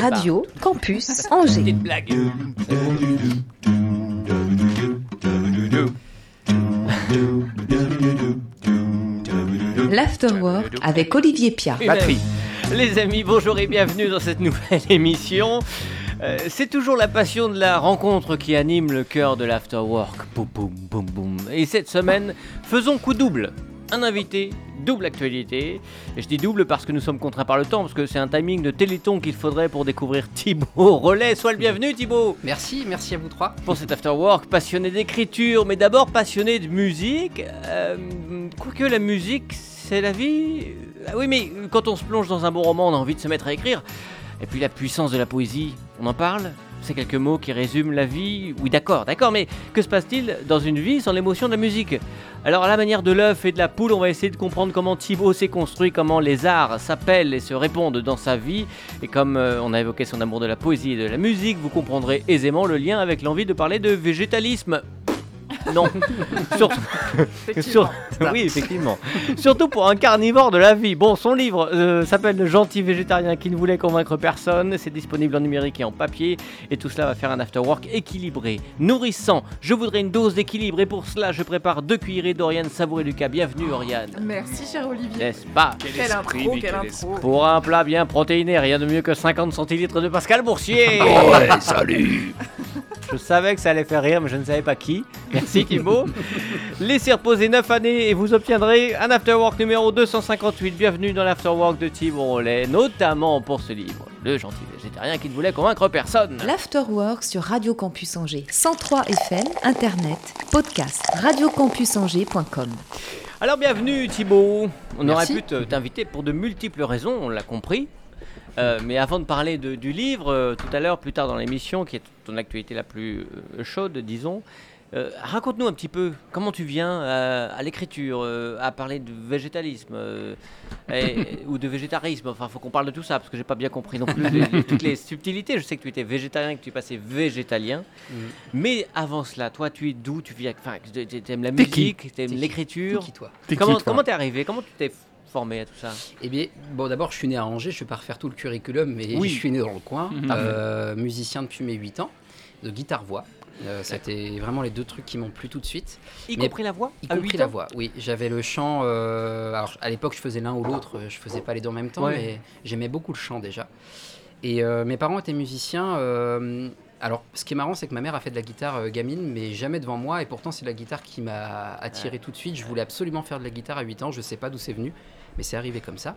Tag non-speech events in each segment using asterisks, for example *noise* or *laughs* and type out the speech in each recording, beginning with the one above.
Radio Campus Angers. Petite blague. L'Afterwork avec Olivier Pia. Eh ben, Les amis, bonjour et bienvenue dans cette nouvelle *laughs* émission. Euh, c'est toujours la passion de la rencontre qui anime le cœur de l'afterwork. Boum, boum, boum, boum. Et cette semaine, faisons coup double. Un invité, double actualité. Et je dis double parce que nous sommes contraints par le temps, parce que c'est un timing de téléthon qu'il faudrait pour découvrir *laughs* Thibaut Relais. Sois le bienvenu, Thibaut. Merci, merci à vous trois. Pour cet afterwork, passionné d'écriture, mais d'abord passionné de musique. Euh, quoique la musique, c'est la vie. Ah oui, mais quand on se plonge dans un bon roman, on a envie de se mettre à écrire. Et puis la puissance de la poésie, on en parle C'est quelques mots qui résument la vie Oui, d'accord, d'accord, mais que se passe-t-il dans une vie sans l'émotion de la musique? Alors, à la manière de l'œuf et de la poule, on va essayer de comprendre comment Thibaut s'est construit, comment les arts s'appellent et se répondent dans sa vie. Et comme euh, on a évoqué son amour de la poésie et de la musique, vous comprendrez aisément le lien avec l'envie de parler de végétalisme. *laughs* Non, surtout. Sur- Oui, effectivement. Surtout pour un carnivore de la vie. Bon, son livre euh, s'appelle Le gentil végétarien qui ne voulait convaincre personne. C'est disponible en numérique et en papier. Et tout cela va faire un afterwork équilibré, nourrissant. Je voudrais une dose d'équilibre et pour cela, je prépare deux cuillerées d'Oriane Savouré Lucas. Bienvenue, Oriane. Merci cher Olivier. N'est-ce pas? Quelle intro, quelle intro. Pour un plat bien protéiné, rien de mieux que 50 centilitres de Pascal Boursier. *laughs* Ouais, salut Je savais que ça allait faire rire, mais je ne savais pas qui. Merci Thibaut. Laissez reposer 9 années et vous obtiendrez un Afterwork numéro 258. Bienvenue dans l'Afterwork de Thibaut Rollet, notamment pour ce livre, Le gentil végétarien qui ne voulait convaincre personne. L'Afterwork sur Radio Campus Angers. 103 FM, Internet, podcast, radiocampusangers.com. Alors bienvenue Thibaut. On Merci. aurait pu te- t'inviter pour de multiples raisons, on l'a compris. Euh, mais avant de parler de- du livre, euh, tout à l'heure, plus tard dans l'émission, qui est ton actualité la plus euh, chaude, disons, euh, raconte-nous un petit peu comment tu viens à, à l'écriture, euh, à parler de végétalisme euh, et- ou de végétarisme. Enfin, faut qu'on parle de tout ça parce que j'ai pas bien compris non plus les- les- toutes les subtilités. Je sais que tu étais végétarien, que tu passais végétalien. Mais avant cela, toi, tu es d'où? Tu viens Enfin, tu aimes la musique, tu aimes l'écriture. Toi? T'es Comment comment arrivé? Comment tu t'es formé à tout ça? Eh bien, bon, d'abord, je suis né à Angers, je vais pas refaire tout le curriculum, mais Oui. je suis né dans le coin, euh, musicien depuis mes 8 ans, de guitare-voix. Euh, C'était vraiment les deux trucs qui m'ont plu tout de suite, Y Mais- compris la voix y compris la voix. Oui, j'avais le chant. euh, alors, à l'époque, je faisais l'un ou l'autre, euh, je faisais pas les deux en même temps, Ouais. mais j'aimais beaucoup le chant déjà. Et euh, mes parents étaient musiciens. alors, ce qui est marrant, c'est que ma mère a fait de la guitare gamine, mais jamais devant moi. Et pourtant, c'est la guitare qui m'a attiré tout de suite. Je voulais absolument faire de la guitare à 8 ans. Je sais pas d'où c'est venu, mais c'est arrivé comme ça.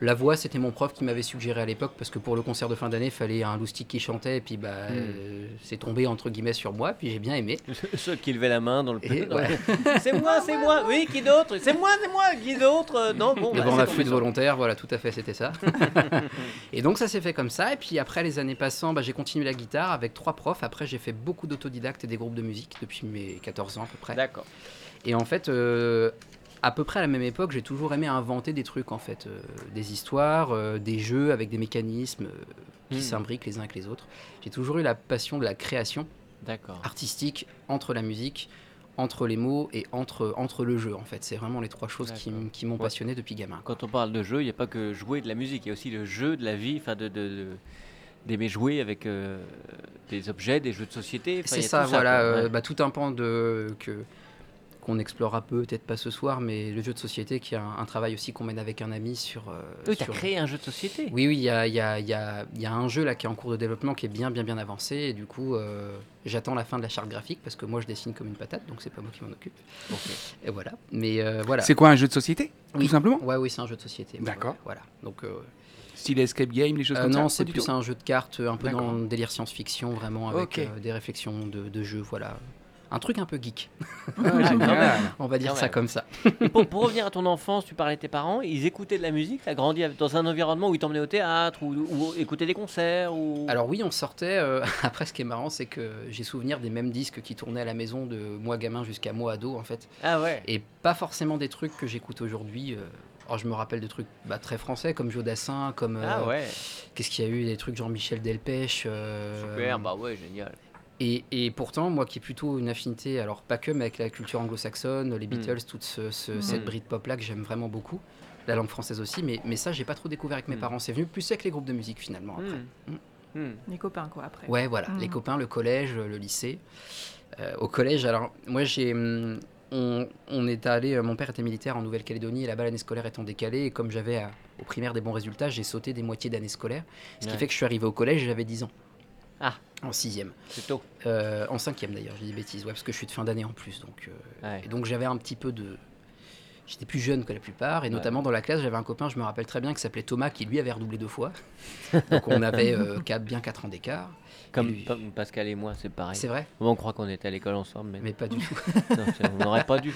La voix, c'était mon prof qui m'avait suggéré à l'époque, parce que pour le concert de fin d'année, il fallait un loustic qui chantait. Et puis, bah, Hmm. euh, c'est tombé entre guillemets sur moi. Puis j'ai bien aimé. *laughs* Ceux qui levaient la main dans le Et *laughs* voilà. C'est moi, c'est moi. Oui, qui d'autre? C'est moi, c'est moi. Qui d'autre? Euh, Non, bon. bah, Devant la flûte sur- volontaire, voilà, tout à fait, c'était ça. *laughs* et donc ça s'est fait comme ça. Et puis après les années passant, bah, j'ai continué la guitare avec trois profs. Après, j'ai fait beaucoup d'autodidactes et des groupes de musique depuis mes 14 ans à peu près. D'accord. Et en fait, euh, à peu près à la même époque, j'ai toujours aimé inventer des trucs en fait, euh, des histoires, euh, des jeux avec des mécanismes euh, qui Hmm. s'imbriquent les uns avec les autres. J'ai toujours eu la passion de la création artistique entre la musique, entre les mots et entre, entre le jeu en fait. C'est vraiment les trois choses qui, m'ont Ouais. passionné depuis gamin. Quand on parle de jeu, il n'y a pas que jouer de la musique, il y a aussi le jeu de la vie, enfin de, de- de- d'aimer jouer avec euh, des objets, des jeux de société. Enfin, C'est ça, tout voilà, euh, Ouais. bah, tout un pan de que qu'on explorera peut-être pas ce soir, mais le jeu de société qui est un, un travail aussi qu'on mène avec un ami sur. euh, Oui, tu as créé un jeu de société. Oui, oui, il y a, il y, a, il y, a, il y a un jeu là qui est en cours de développement qui est bien, bien, bien avancé, et du coup, euh, j'attends la fin de la charte graphique parce que moi je dessine comme une patate, donc c'est pas moi qui m'en occupe. Et voilà. Mais euh, voilà. C'est quoi un jeu de société Oui. Tout simplement? Ouais, oui, c'est un jeu de société. D'accord. Voilà. Donc. euh, Style escape game, les choses euh, comme ça non, Pas c'est plus un jeu de cartes, un peu dans le délire science-fiction, vraiment avec euh, des réflexions de, de jeu, voilà. Un truc un peu geek, *laughs* Ah, on va dire ça comme ça. pour, pour revenir à ton enfance, tu parlais de tes parents, ils écoutaient de la musique, tu as grandi dans un environnement où ils t'emmenaient au théâtre ou, ou écoutaient des concerts ou... Alors oui, on sortait. euh, *laughs* après, ce qui est marrant, c'est que j'ai souvenir des mêmes disques qui tournaient à la maison de moi gamin jusqu'à moi ado, en fait. Ah ouais Et pas forcément des trucs que j'écoute aujourd'hui. euh. Alors, je me rappelle de trucs bah, très français, comme Joe Dassin, comme. euh, Ah ouais, Qu'est-ce qu'il y a eu Des trucs Jean-Michel Delpech. euh, super, bah ouais, génial. Et, et pourtant, moi qui ai plutôt une affinité, alors pas que, mais avec la culture anglo-saxonne, les Hmm. Beatles, toute ce, ce- Hmm. cette Britpop-là que j'aime vraiment beaucoup. La langue française aussi, mais, mais ça, j'ai pas trop découvert avec mes Hmm. parents. C'est venu plus avec les groupes de musique finalement après. Hmm. Les copains, quoi, après. Ouais, voilà, Mm. les copains, le collège, le lycée. Euh, au collège, alors, moi, j'ai. On, on est allé, euh, mon père était militaire en Nouvelle-Calédonie et là-bas l'année scolaire étant décalée et comme j'avais euh, au primaire des bons résultats, j'ai sauté des moitiés d'année scolaire. Ce qui fait que je suis arrivé au collège j'avais 10 ans. Ah. En sixième. C'est tôt. Euh, en cinquième d'ailleurs, j'ai dit bêtises, ouais, parce que je suis de fin d'année en plus. Donc, euh, Ouais. et donc j'avais un petit peu de. J'étais plus jeune que la plupart, et Ouais. notamment dans la classe, j'avais un copain, je me rappelle très bien, qui s'appelait Thomas, qui lui avait redoublé deux fois. *laughs* donc on avait euh, quatre- bien 4 ans d'écart. Comme lui- Pascal et moi, c'est pareil. C'est vrai, On croit qu'on était à l'école ensemble, mais, mais pas du tout. *laughs* non, on n'aurait pas dû.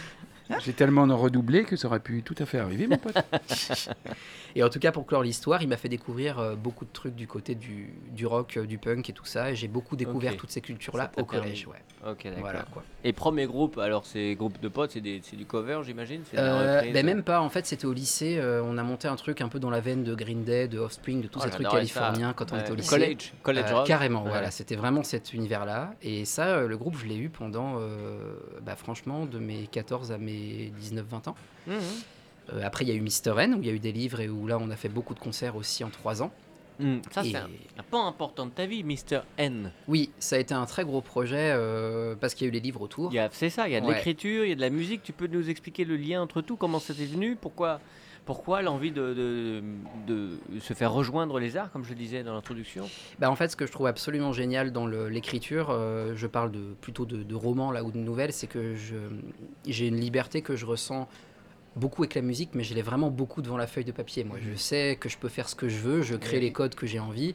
*laughs* J'ai tellement redoublé que ça aurait pu tout à fait arriver, mon pote. *laughs* Et en tout cas, pour clore l'histoire, il m'a fait découvrir euh, beaucoup de trucs du côté du, du rock, euh, du punk et tout ça. Et j'ai beaucoup découvert toutes ces cultures-là au collège. Ouais. Ok, d'accord. Voilà. Et premier groupe, alors c'est groupe de potes, c'est du cover, j'imagine Euh, ben même pas, en fait, c'était au lycée. euh, on a monté un truc un peu dans la veine de Green Day, de Offspring, de tous Oh, ces trucs ça. californiens quand on Ouais, était au lycée. College, college Euh, rock. carrément, Ouais. voilà, c'était vraiment cet univers-là. Et ça, euh, le groupe, je l'ai eu pendant, euh, bah, franchement, de mes 14 à mes 19-20 ans. Mhm. Euh, après, il y a eu Mister N, où il y a eu des livres et où là, on a fait beaucoup de concerts aussi en 3 ans. Mhm. Ça, Et- c'est un, un pan important de ta vie, Mr. N. Oui, ça a été un très gros projet euh, parce qu'il y a eu les livres autour. Il y a- C'est ça, il y a de Ouais. l'écriture, il y a de la musique. Tu peux nous expliquer le lien entre tout Comment c'était venu Pourquoi, pourquoi l'envie de, de, de se faire rejoindre les arts, comme je le disais dans l'introduction? Bah, en fait, ce que je trouve absolument génial dans l'écriture, euh, je parle de, plutôt de, de romans là, ou de nouvelles, c'est que j'ai une liberté que je ressens beaucoup avec la musique, mais je l'ai vraiment beaucoup devant la feuille de papier. Moi, je sais que je peux faire ce que je veux, je crée Oui. les codes que j'ai envie,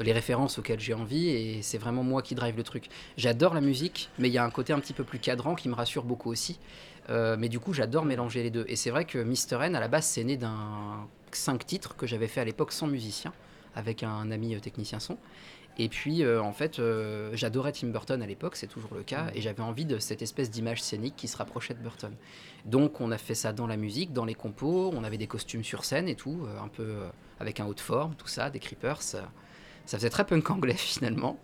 les références auxquelles j'ai envie, et c'est vraiment moi qui drive le truc. J'adore la musique, mais il y a un côté un petit peu plus cadrant qui me rassure beaucoup aussi. Euh, mais du coup, j'adore mélanger les deux. Et c'est vrai que Mister N, à la base, c'est né d'un 5 titres que j'avais fait à l'époque sans musicien, avec un ami euh, technicien son. Et puis, euh, en fait, j'adorais Tim Burton à l'époque, c'est toujours le cas, et j'avais envie de cette espèce d'image scénique qui se rapprochait de Burton. Donc, on a fait ça dans la musique, dans les compos, on avait des costumes sur scène et tout, un peu avec un haut de forme, tout ça, des creepers. Ça, faisait très punk anglais *laughs* finalement.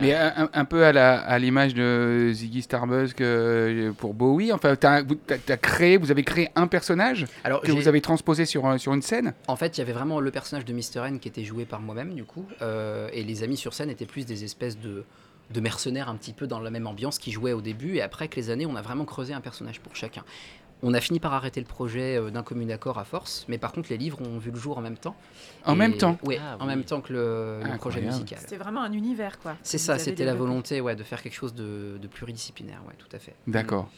Mais un, peu à la- à l'image de Ziggy Stardust euh, pour Bowie. Enfin, t'as- t'as créé, vous avez créé un personnage Alors, que vous avez transposé sur, un- sur une scène. En fait, il y avait vraiment le personnage de Mr. N qui était joué par moi-même, du coup. euh, et les amis sur scène étaient plus des espèces de, de mercenaires un petit peu dans la même ambiance qui jouaient au début. Et après, avec les années, on a vraiment creusé un personnage pour chacun. On a fini par arrêter le projet euh, d'un commun accord à force, mais par contre, les livres ont vu le jour en même temps. En Et- même temps Oui, Ah, en même temps que le, le projet musical. C'était vraiment un univers, quoi. C'est ça, c'était la volonté ouais, de faire quelque chose de, de pluridisciplinaire, ouais, tout à fait. D'accord.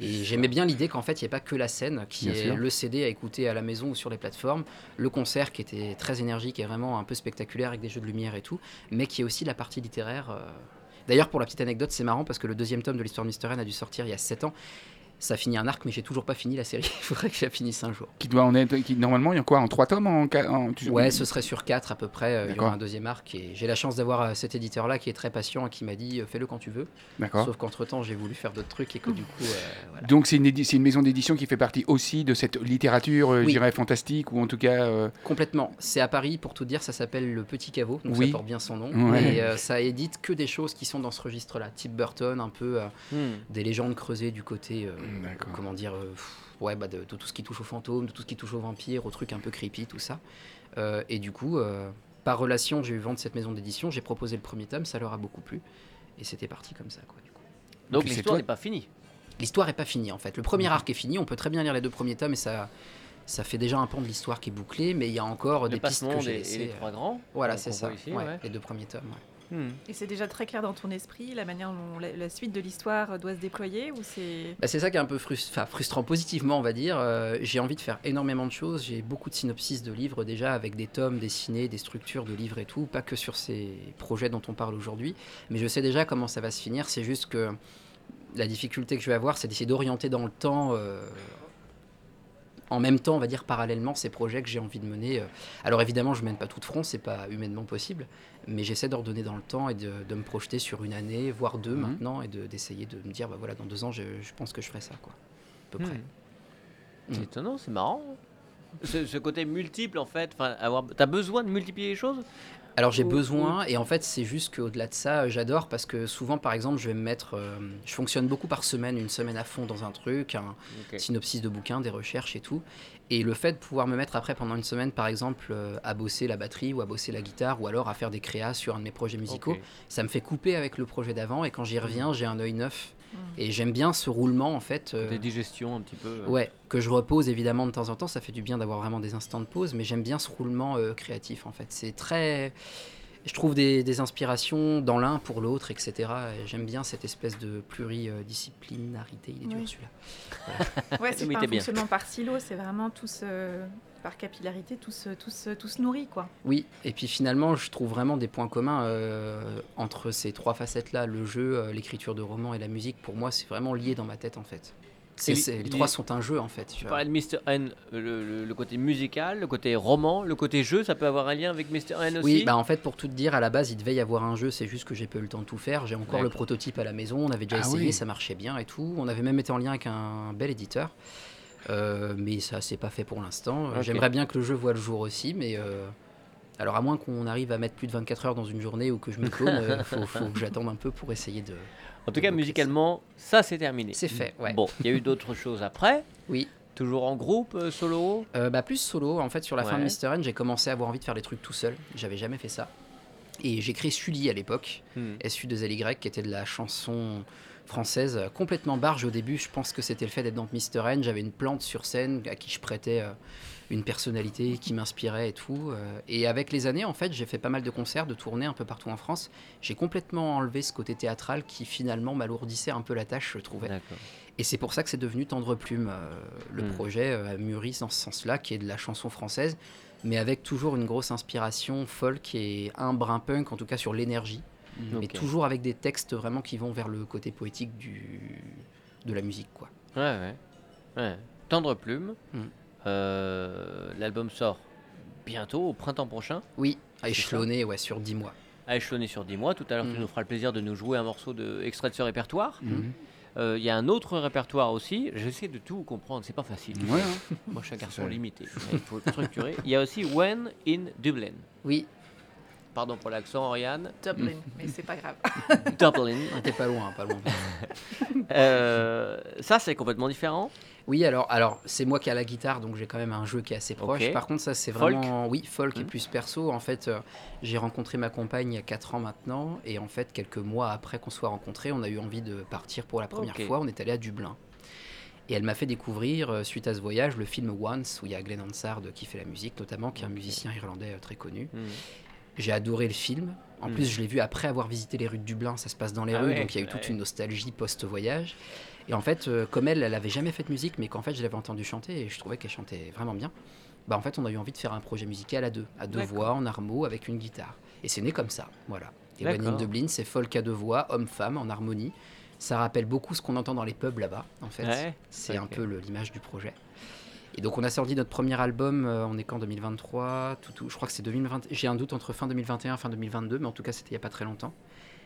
Et j'aimais bien l'idée qu'en fait, il n'y ait pas que la scène, qui Bien est sûr. le CD à écouter à la maison ou sur les plateformes, le concert qui était très énergique et vraiment un peu spectaculaire avec des jeux de lumière et tout, mais qui est aussi la partie littéraire. euh. D'ailleurs, pour la petite anecdote, c'est marrant parce que le deuxième tome de l'histoire de Mr. N a dû sortir il y a 7 ans. Ça finit un arc, mais j'ai toujours pas fini la série. *laughs* Il faudrait que je la finisse un jour. Qui doit en être, qui, normalement, il y a quoi En trois tomes en, en- tu- Ouais, ce serait sur 4 à peu près. euh, Il y aura un deuxième arc. Et j'ai la chance d'avoir euh, cet éditeur-là qui est très patient et qui m'a dit euh, fais-le quand tu veux. D'accord. Sauf qu'entre-temps, j'ai voulu faire d'autres trucs et que du coup. euh, voilà. Donc c'est une, édi- c'est une maison d'édition qui fait partie aussi de cette littérature, euh, je Oui. dirais, fantastique, ou en tout cas... euh, Complètement. C'est à Paris, pour tout dire, ça s'appelle Le Petit Caveau, donc Oui. ça porte bien son nom. Ouais. Et euh, ça édite que des choses qui sont dans ce registre-là. Type Burton, un peu euh, Hmm. des légendes creusées du côté, euh. Comment dire, euh, ouais, bah, de, de tout ce qui touche aux fantômes, de tout ce qui touche aux vampires, aux trucs un peu creepy, tout ça. Euh, et du coup, euh, par relation, j'ai eu vent de cette maison d'édition, j'ai proposé le premier tome, ça leur a beaucoup plu. Et c'était parti comme ça, quoi, du coup. Donc l'histoire toi- n'est pas finie. L'histoire est pas finie en fait. Le premier arc est fini, on peut très bien lire les deux premiers tomes et ça, ça fait déjà un pan de l'histoire qui est bouclé, mais il y a encore Le des pistes que j'ai et, et laissées. les trois grands. Voilà, c'est ça. voit ici, ouais, ouais. Les deux premiers tomes. ouais. Et c'est déjà très clair dans ton esprit, la manière dont la, suite de l'histoire doit se déployer ou c'est... Bah, c'est ça qui est un peu frustrant positivement, on va dire. Euh, j'ai envie de faire énormément de choses. J'ai beaucoup de synopsis de livres déjà, avec des tomes dessinés, des structures de livres et tout. Pas que sur ces projets dont on parle aujourd'hui. Mais je sais déjà comment ça va se finir. C'est juste que la difficulté que je vais avoir, c'est d'essayer d'orienter dans le temps. euh, en même temps, on va dire parallèlement, ces projets que j'ai envie de mener. euh. Alors évidemment, je mène pas tout de front, c'est pas humainement possible, mais j'essaie d'ordonner dans le temps et de, de me projeter sur une année, voire deux Mhm. maintenant, et de- d'essayer de, me dire, bah voilà, dans deux ans, je, je pense que je ferai ça, quoi, à peu près. Hmm. C'est Mm. étonnant, c'est marrant. Ce, ce côté multiple en fait, enfin, avoir, t'as besoin de multiplier les choses? Alors j'ai besoin et en fait c'est juste qu'au-delà de ça euh, j'adore parce que souvent par exemple je vais me mettre, euh, je fonctionne beaucoup par semaine, une semaine à fond dans un truc, un synopsis de bouquin, des recherches et tout. Et le fait de pouvoir me mettre après pendant une semaine par exemple euh, à bosser la batterie ou à bosser la guitare ou alors à faire des créas sur un de mes projets musicaux, ça me fait couper avec le projet d'avant et quand j'y reviens j'ai un œil neuf. Et j'aime bien ce roulement en fait. euh, Des digestions un petit peu. euh. Ouais, que je repose évidemment de temps en temps, ça fait du bien d'avoir vraiment des instants de pause, mais j'aime bien ce roulement euh, créatif en fait. C'est très. Je trouve des, des inspirations dans l'un pour l'autre, etc. Et J'aime bien cette espèce de pluridisciplinarité. Il est dur Oui. celui-là. Ouais, c'est Oui, pas un bien. fonctionnement par silo, c'est vraiment tous euh, par capillarité, tous, tous, tous nourris, quoi. Oui, et puis finalement, je trouve vraiment des points communs euh, entre ces trois facettes-là le jeu, euh, l'écriture de romans et la musique. Pour moi, c'est vraiment lié dans ma tête en fait. Les trois sont un jeu en fait. tu Tu vois. parlais de Mr. N, le, le- le côté musical, le côté roman, le côté jeu, ça peut avoir un lien avec Mr. N aussi Oui, bah en fait, pour tout te dire, à la base, il devait y avoir un jeu, c'est juste que j'ai pas eu le temps de tout faire. J'ai encore le prototype à la maison, on avait déjà Ah essayé, oui. ça marchait bien et tout. On avait même été en lien avec un bel éditeur, Euh, mais ça s'est pas fait pour l'instant. Euh. J'aimerais bien que le jeu voit le jour aussi, mais euh, alors à moins qu'on arrive à mettre plus de 24 heures dans une journée ou que je me clone, euh, *laughs* faut, faut que j'attende un peu pour essayer de. En tout cas, musicalement, ça c'est terminé. C'est fait, ouais. Bon, il y a eu d'autres *laughs* choses après. Oui. Toujours en groupe, euh, solo? Bah, plus solo, en fait, sur la fin de. Mr. N, j'ai commencé à avoir envie de faire des trucs tout seul. J'avais jamais fait ça. Et j'ai créé Sully à l'époque. Hmm. SU2LY, qui était de la chanson française euh, complètement barge au début. Je pense que c'était le fait d'être dans Mr. N. J'avais une plante sur scène à qui je prêtais euh, une personnalité qui m'inspirait et tout. euh, et avec les années, en fait, j'ai fait pas mal de concerts, de tournées un peu partout en France. J'ai complètement enlevé ce côté théâtral qui finalement m'alourdissait un peu la tâche, je trouvais. Et c'est pour ça que c'est devenu Tendre Plume. le Hmm. projet a mûri dans ce sens-là, qui est de la chanson française, mais avec toujours une grosse inspiration folk et un brin punk, en tout cas sur l'énergie mais toujours avec des textes vraiment qui vont vers le côté poétique du, de la musique. Quoi. Ouais, ouais. ouais. Tendre plume. Hmm. Euh, L'album sort bientôt, au printemps prochain. Oui, à échelonner ouais, sur 10 mois. À échelonner sur 10 mois. Tout à l'heure, tu Hmm. nous feras le plaisir de nous jouer un morceau de extrait de ce répertoire. Mhm. Euh, Il y a un autre répertoire aussi. J'essaie de tout comprendre, c'est pas facile. Ouais, hein. Moi, je suis un garçon limité. Il faut structurer. Il y a aussi When in Dublin. Oui, Pardon pour l'accent, Oriane. Dublin, mais c'est pas grave. *laughs* Dublin. on était pas loin, pas loin. *laughs* Euh, ça, c'est complètement différent. Oui, alors, alors c'est moi qui ai la guitare, donc j'ai quand même un jeu qui est assez proche. Par contre, ça c'est Folk vraiment, oui, folk et Mhm. plus perso. En fait, euh, j'ai rencontré ma compagne il y a 4 ans maintenant, et en fait, quelques mois après qu'on soit rencontrés, on a eu envie de partir pour la première fois. On est allé à Dublin. Et elle m'a fait découvrir, euh, suite à ce voyage, le film Once, où il y a Glenn Hansard qui fait la musique, notamment, qui est un musicien irlandais euh, très connu. Hmm. J'ai adoré le film. En Mm. plus, je l'ai vu après avoir visité les rues de Dublin. Ça se passe dans les Ah rues, ouais, donc il y a eu toute ouais. une nostalgie post-voyage. Et en fait, euh, comme elle, elle avait jamais fait de musique, mais qu'en fait, je l'avais entendue chanter et je trouvais qu'elle chantait vraiment bien. Bah, en fait, on a eu envie de faire un projet musical à deux, à deux voix, en armo, avec une guitare. Et c'est né comme ça, voilà. Et When in. Dublin, c'est folk à deux voix, homme-femme, en harmonie. Ça rappelle beaucoup ce qu'on entend dans les pubs là-bas, en fait. Ouais, C'est un peu l'image du projet. Et donc on a sorti notre premier album, euh, on est qu'en 2023, tout, tout- je crois que c'est 2020, j'ai un doute entre fin 2021 et fin 2022, mais en tout cas c'était il n'y a pas très longtemps.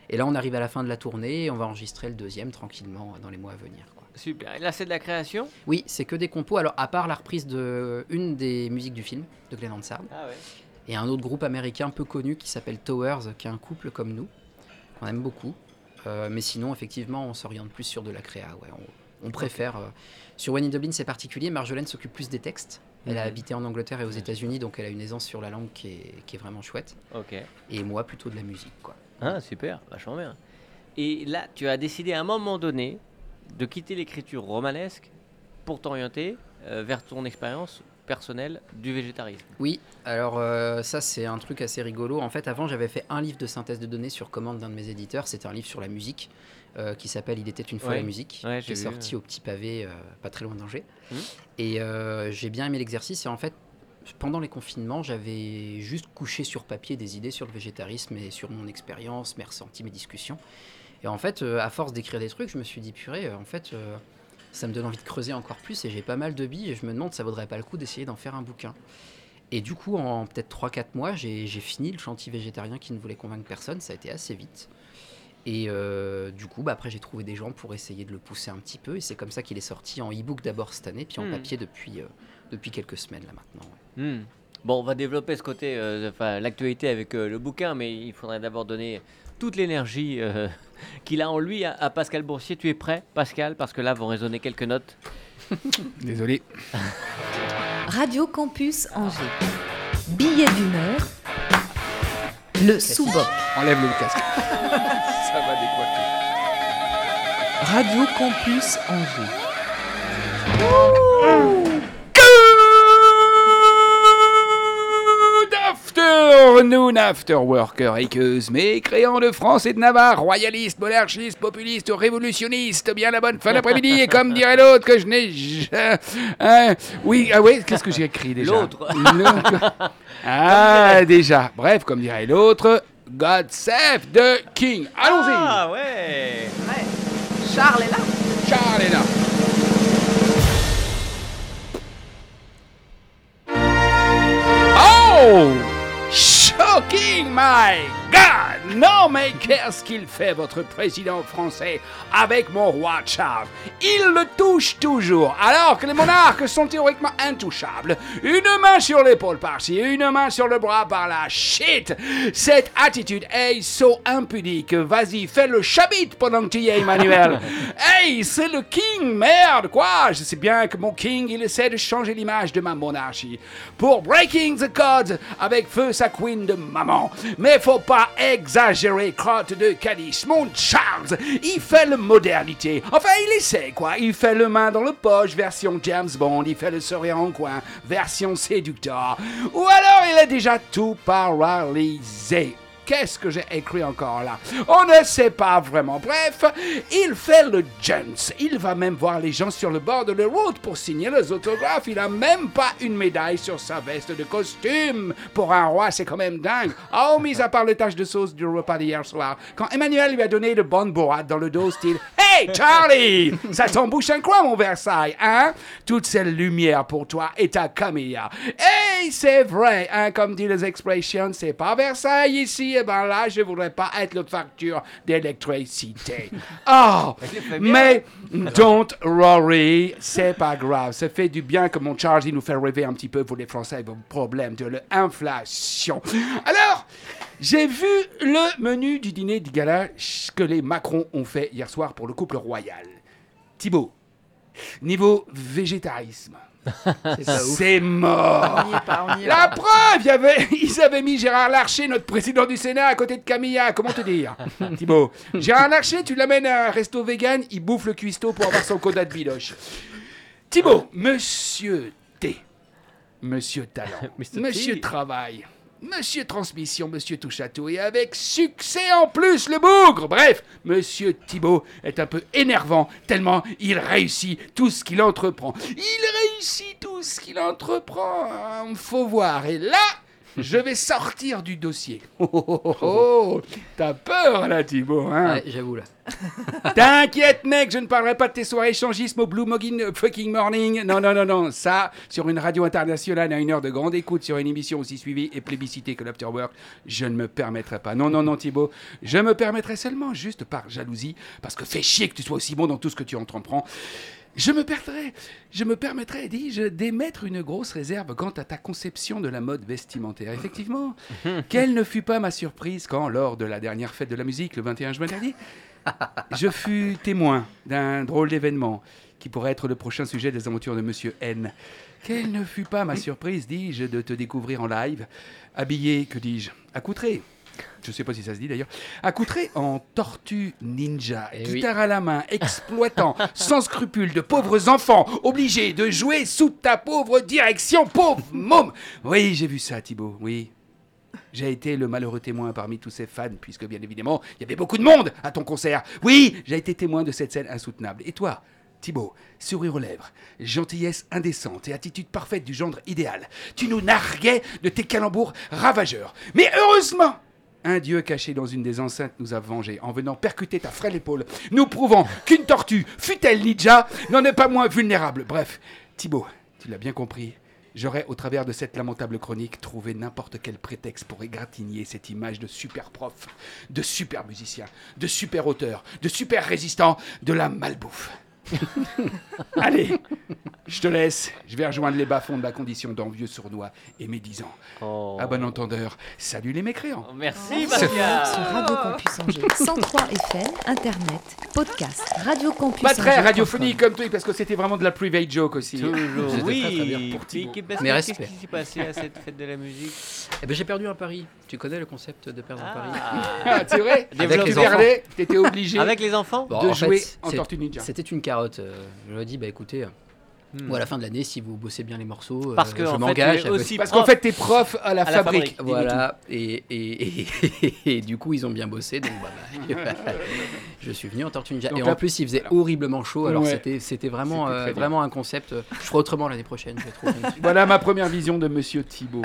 Et là on arrive à la fin de la tournée et on va enregistrer le deuxième tranquillement euh, dans les mois à venir. quoi. Super. Et là, c'est de la création? Oui, c'est que des compos, alors à part la reprise de une des musiques du film, de Glenn Hansard, Ah ouais. et un autre groupe américain peu connu qui s'appelle Towers, qui est un couple comme nous, qu'on aime beaucoup. Euh, mais sinon, effectivement, on s'oriente plus sur de la créa. Ouais. On, on préfère. euh, Sur When in Dublin, c'est particulier. Marjolaine s'occupe plus des textes. Elle a Mhm. habité en Angleterre et aux. États-Unis, donc elle a une aisance sur la langue qui est, qui est vraiment chouette. Ok. Et moi, plutôt de la musique. Quoi. Ah, super, vachement bien. Et là, tu as décidé à un moment donné de quitter l'écriture romanesque pour t'orienter euh, vers ton expérience personnelle du végétarisme. Oui, alors euh, ça c'est un truc assez rigolo. En fait, avant j'avais fait un livre de synthèse de données sur commande d'un de mes éditeurs. C'était un livre sur la musique euh, qui s'appelle Il était une fois Ouais. la musique, Ouais, qui est sorti au petit pavé, euh, pas très loin d'Angers. Mhm. Et euh, j'ai bien aimé l'exercice. Et en fait, pendant les confinements, j'avais juste couché sur papier des idées sur le végétarisme et sur mon expérience, mes ressentis, mes discussions. Et en fait, à force d'écrire des trucs, je me suis dit purée, en fait. ça me donne envie de creuser encore plus et j'ai pas mal de billes et je me demande ça vaudrait pas le coup d'essayer d'en faire un bouquin. Et du coup, en peut-être 3-4 mois, j'ai fini le chantier végétarien qui ne voulait convaincre personne. Ça a été assez vite. Et euh, du coup, bah, après, j'ai trouvé des gens pour essayer de le pousser un petit peu. Et c'est comme ça qu'il est sorti en e-book d'abord cette année, puis en Hmm. papier depuis, euh, depuis quelques semaines là maintenant. ouais. Hmm. Bon, on va développer ce côté, euh, enfin l'actualité avec euh, le bouquin, mais il faudrait d'abord donner toute l'énergie euh, *laughs* qu'il a en lui à, à Pascal Boursier. Tu es prêt, Pascal? Parce que là vont résonner quelques notes. *laughs* Désolé. *laughs* Radio Campus Angers. Billet d'humeur. Le sous-boc. Enlève le casque. Ça va décoiffer. Radio Campus Angers. Good afternoon, afterworker, équeuse, mécréants de France et de Navarre, royalistes, monarchistes, populistes, révolutionnistes, bien la bonne fin d'après-midi, et comme dirait l'autre que je n'ai... hein, oui, ah ouais, qu'est-ce que j'ai écrit déjà? L'autre. *laughs* Ah, déjà. Bref, comme dirait l'autre, God save the King. Allons-y Ah ouais Ouais. Charles est là. Charles est là. Oh Shocking, my God Non, mais qu'est-ce qu'il fait, votre président français, avec mon roi Charles? Il le touche toujours, alors que les monarques sont théoriquement intouchables. Une main sur l'épaule par-ci, une main sur le bras par-là. Shit Cette attitude est so impudique. Vas-y, fais le chabit pendant que tu y es, Emmanuel. *laughs* hey, c'est le king, merde, quoi Je sais bien que mon king, il essaie de changer l'image de ma monarchie. Pour breaking the codes avec feu sa queen de maman. Mais faut pas exagérer, crotte de calice. Mon Charles, il fait le modernité. Enfin, il essaie, quoi. Il fait le main dans le poche, version James Bond. Il fait le sourire en coin, version séducteur. Ou alors, il est déjà tout paralysé. Qu'est-ce que j'ai écrit encore là? On ne sait pas vraiment. Bref, il fait le gents. Il va même voir les gens sur le bord de la route pour signer les autographes. Il a même pas une médaille sur sa veste de costume. Pour un roi, c'est quand même dingue. Oh, mis à part le tache de sauce du repas d'hier soir. Quand Emmanuel lui a donné de bonnes bourrades dans le dos, style Hey Charlie Ça t'embouche un coin, mon Versailles, hein? Toute cette lumière pour toi et ta Camilla. Hey, c'est vrai, hein, comme dit les expressions, c'est pas Versailles ici, et ben là, je voudrais pas être le facture d'électricité. *laughs* Oh, mais don't worry, c'est pas grave. Ça fait du bien que mon Charles, il nous fait rêver un petit peu pour les Français vos problèmes de l'inflation. Alors, j'ai vu le menu du dîner du gala que les Macron ont fait hier soir pour le couple royal. Thibaut, niveau végétarisme, *laughs* c'est mort. On n'y est pas, on n'y est La pas. preuve, il y avait, *laughs* ils avaient mis Gérard Larcher, notre président du Sénat, à côté de Camilla. Comment te dire, *laughs* Thibaut? Gérard Larcher, tu l'amènes à un resto vegan, il bouffe le cuistot pour avoir son quota de biloche. Thibaut, Monsieur T, Monsieur Talent. Monsieur Travail, Monsieur Transmission, Monsieur tout, et avec succès en plus le bougre. Bref, Monsieur Thibaut est un peu énervant tellement il réussit tout ce qu'il entreprend. Il réussit tout ce qu'il entreprend. hein, Faut voir. Et là, je vais sortir du dossier. *laughs* Oh, oh, oh, oh. T'as peur là, Thibaut, hein Ouais, j'avoue là. *laughs* T'inquiète, mec, je ne parlerai pas de tes soirées échangisme au Blue Moggin euh, fucking morning. Non, non, non, non. Ça, sur une radio internationale à une heure de grande écoute, sur une émission aussi suivie et plébiscitée que l'Afterwork, je ne me permettrai pas. Non, non, non, Thibaut. Je me permettrai seulement juste par jalousie, parce que fais chier que tu sois aussi bon dans tout ce que tu entreprends. Je me permettrai, je me permettrai, dis-je, d'émettre une grosse réserve quant à ta conception de la mode vestimentaire. Effectivement, *laughs* quelle ne fut pas ma surprise quand, lors de la dernière fête de la musique, le 21 juin dernier, *laughs* je fus témoin d'un drôle d'événement qui pourrait être le prochain sujet des aventures de Monsieur N. Quelle ne fut pas ma surprise, dis-je, de te découvrir en live, habillé, que dis-je, accoutré. Je sais pas si ça se dit d'ailleurs. Accoutré en tortue ninja, Eh oui. guitare à la main, exploitant *laughs* sans scrupule de pauvres enfants, obligés de jouer sous ta pauvre direction, pauvre môme. Oui, j'ai vu ça, Thibaut, oui. J'ai été le malheureux témoin parmi tous ces fans, puisque bien évidemment, il y avait beaucoup de monde à ton concert. Oui, j'ai été témoin de cette scène insoutenable. Et toi, Thibaut, sourire aux lèvres, gentillesse indécente et attitude parfaite du gendre idéal, tu nous narguais de tes calembours ravageurs. Mais heureusement, un dieu caché dans une des enceintes nous a vengés en venant percuter ta frêle épaule, nous prouvant qu'une tortue, fut-elle ninja, n'en est pas moins vulnérable. Bref, Thibaut, tu l'as bien compris. J'aurais, au travers de cette lamentable chronique, trouvé n'importe quel prétexte pour égratigner cette image de super prof, de super musicien, de super auteur, de super résistant, de la malbouffe. *laughs* Allez, je te laisse. Je vais rejoindre les bas-fonds de la condition d'envieux sournois et médisant. Oh. À bon entendeur, salut les mécréants. Merci, Sur Pascal. Radio Campus Angers. 103 FM, Internet, podcast, Radio Campus Pas très radiophonique comme toi, parce que c'était vraiment de la private joke aussi. Toujours, C'était oui. très, très bien pour Thibaut. Mes Qu'est-ce qui s'est passé à cette fête de la musique Eh ben, j'ai perdu un pari. Tu connais le concept de perdre un pari Ah, c'est vrai Développe. Tu les enfants. perdais, t'étais obligé Avec les enfants Bon, de en fait, jouer en c'est- Tortue Ninja. C'était une carotte. euh, Je lui ai dit, bah écoutez, Hmm. ou à la fin de l'année, si vous bossez bien les morceaux, euh, Parce que je m'engage. aussi Parce prof. qu'en fait, t'es prof à la À la fabrique. Voilà, et, et, et, et du coup, ils ont bien bossé, donc voilà. *laughs* je suis venu en Tortue Ninja. Donc et là- en plus, il faisait voilà. horriblement chaud, alors Ouais. c'était, c'était vraiment, C'était euh, vraiment un concept. euh, Je ferai autrement l'année prochaine, je Voilà ma première vision de Monsieur Thibault.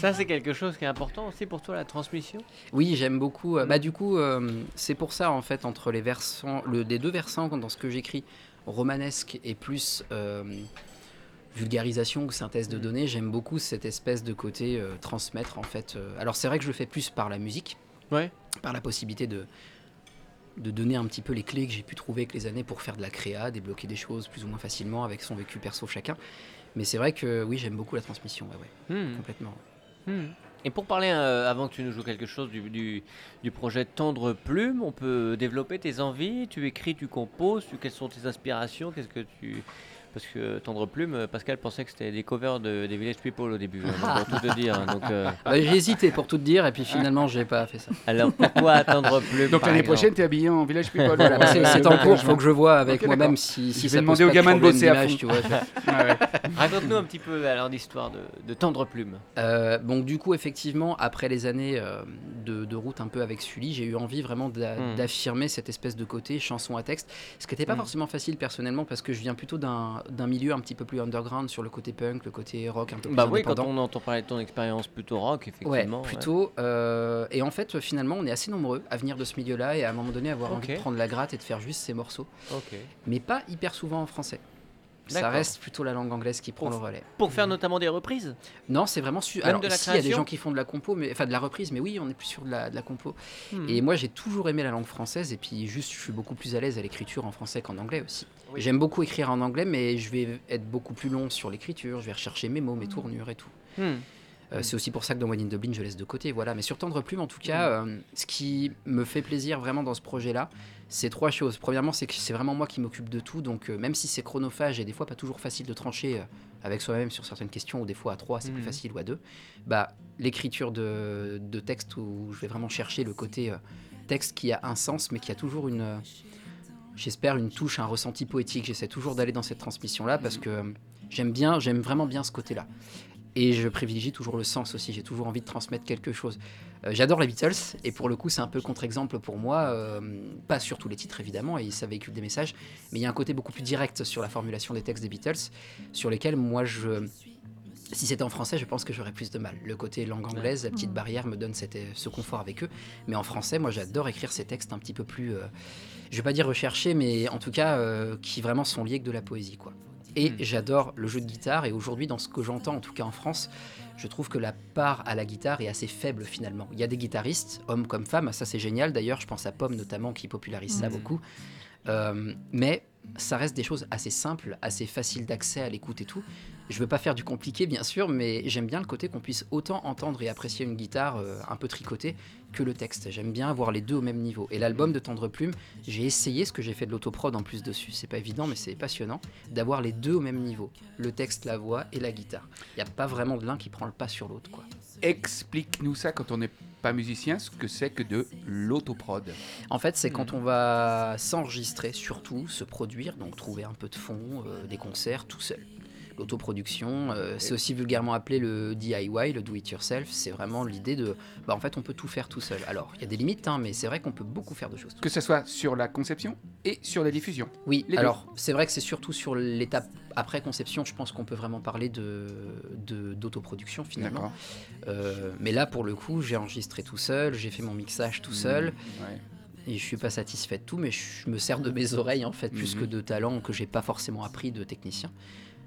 Ça, c'est quelque chose qui est important aussi pour toi, la transmission? Oui, j'aime beaucoup. euh, Mm. Bah, du coup, euh, c'est pour ça, en fait, entre les versants, le, les deux versants dans ce que j'écris, romanesque et plus euh, vulgarisation ou synthèse de données, j'aime beaucoup cette espèce de côté euh, transmettre, en fait. euh. Alors, c'est vrai que je le fais plus par la musique, Ouais. par la possibilité de de donner un petit peu les clés que j'ai pu trouver avec les années pour faire de la créa, débloquer des choses plus ou moins facilement avec son vécu perso chacun. Mais c'est vrai que oui, j'aime beaucoup la transmission, ouais, ouais, Hmm. complètement. Hmm. Et pour parler, euh, avant que tu nous joues quelque chose du, projet Tendre Plume, on peut développer tes envies, tu écris, tu composes, tu- quelles sont tes inspirations, qu'est-ce que tu... Parce que Tendre Plume, euh, Pascal pensait que c'était des covers de, des Village People au début, hein, donc, pour tout te dire. hein, donc, euh, Bah, j'ai hésité pour tout te dire, et puis finalement, j'ai pas fait ça. alors pourquoi Tendre Plume Donc l'année prochaine, t'es habillé en village people. Voilà, bah, c'est c'est en cours, faut que je vois avec moi-même si, si Je ça vais pose demander aux gamins de bosser à fond. tu vois. *laughs* Ouais, ouais. Raconte-nous un petit peu alors l'histoire de, de Tendre Plume. Euh, donc du coup, effectivement, après les années euh, de, de route un peu avec Sully, j'ai eu envie vraiment d'a- Hmm. d'affirmer cette espèce de côté chanson à texte, ce qui n'était pas Hmm. forcément facile personnellement parce que je viens plutôt d'un d'un milieu un petit peu plus underground sur le côté punk, le côté rock un peu plus Bah oui, quand on entend parler de ton expérience plutôt rock, effectivement. ouais. plutôt. euh, et en fait, finalement, on est assez nombreux à venir de ce milieu-là et à un moment donné avoir envie de prendre la gratte et de faire juste ces morceaux, mais pas hyper souvent en français. Ça reste plutôt la langue anglaise qui prend Pour- le relais. Pour faire notamment des reprises Non, c'est vraiment. Même Alors, de la si, il y a des gens qui font de la compo, mais enfin de la reprise, mais oui, on est plus sur de la, de la compo. Hmm. Et moi, j'ai toujours aimé la langue française, et puis juste, je suis beaucoup plus à l'aise à l'écriture en français qu'en anglais aussi. Oui. J'aime beaucoup écrire en anglais, mais je vais être beaucoup plus long sur l'écriture. Je vais rechercher mes mots, mes tournures et tout. Hmm. Euh, Mm. C'est aussi pour ça que dans One in Dublin, je laisse de côté. Voilà. Mais sur Tendre Plume, en tout cas, euh, ce qui me fait plaisir vraiment dans ce projet-là, c'est trois choses. Premièrement, c'est que c'est vraiment moi qui m'occupe de tout. Donc, euh, même si c'est chronophage et des fois pas toujours facile de trancher avec soi-même sur certaines questions, ou des fois à trois, c'est plus Mhm. facile, ou à deux, bah, l'écriture de, de texte où je vais vraiment chercher le côté texte qui a un sens, mais qui a toujours une. J'espère une touche, un ressenti poétique. J'essaie toujours d'aller dans cette transmission-là parce que euh, j'aime bien, j'aime vraiment bien ce côté-là. Et je privilégie toujours le sens aussi. J'ai toujours envie de transmettre quelque chose. Euh, J'adore les Beatles et pour le coup, c'est un peu contre-exemple pour moi. euh, pas sur tous les titres évidemment, et ça véhicule des messages, mais il y a un côté beaucoup plus direct sur la formulation des textes des Beatles, sur lesquels moi je. Si c'était en français, je pense que j'aurais plus de mal. Le côté langue anglaise, la petite barrière me donne cette- ce confort avec eux. Mais en français, moi j'adore écrire ces textes un petit peu plus, euh, je vais pas dire recherchés, mais en tout cas euh, qui vraiment sont liés que de la poésie. quoi. Et Hmm. j'adore le jeu de guitare, et aujourd'hui, dans ce que j'entends, en tout cas en France, je trouve que la part à la guitare est assez faible finalement. Il y a des guitaristes, hommes comme femmes, ça c'est génial d'ailleurs, je pense à Pomme notamment qui popularise ça Mhm. beaucoup. Euh, mais ça reste des choses assez simples, assez faciles d'accès à l'écoute et tout. Je veux pas faire du compliqué bien sûr, mais j'aime bien le côté qu'on puisse autant entendre et apprécier une guitare euh, un peu tricotée que le texte. J'aime bien avoir les deux au même niveau. Et l'album de Tendre Plume, j'ai essayé ce que j'ai fait de l'autoprod en plus dessus. C'est pas évident, mais c'est passionnant d'avoir les deux au même niveau. Le texte, la voix et la guitare. Il n'y a pas vraiment de l'un qui prend le pas sur l'autre, quoi. Explique-nous ça quand on n'est pas musicien, ce que c'est que de l'autoprod. En fait, c'est quand on va s'enregistrer, surtout se produire, donc trouver un peu de fond, euh, des concerts tout seul. L'autoproduction, euh, c'est aussi vulgairement appelé le DIY, le do it yourself. C'est vraiment l'idée de, bah en fait, on peut tout faire tout seul. Alors, il y a des limites, hein, mais c'est vrai qu'on peut beaucoup faire de choses. Que ce soit sur la conception et sur la diffusion. Oui, Les alors c'est vrai que c'est surtout sur l'étape après conception, je pense qu'on peut vraiment parler de d'autoproduction finalement. Euh, mais là, pour le coup, j'ai enregistré tout seul, j'ai fait mon mixage tout seul. Mmh, ouais. Et je suis pas satisfait de tout, mais je me sers de mes oreilles en fait, plus Mhm. que de talent que j'ai pas forcément appris de technicien.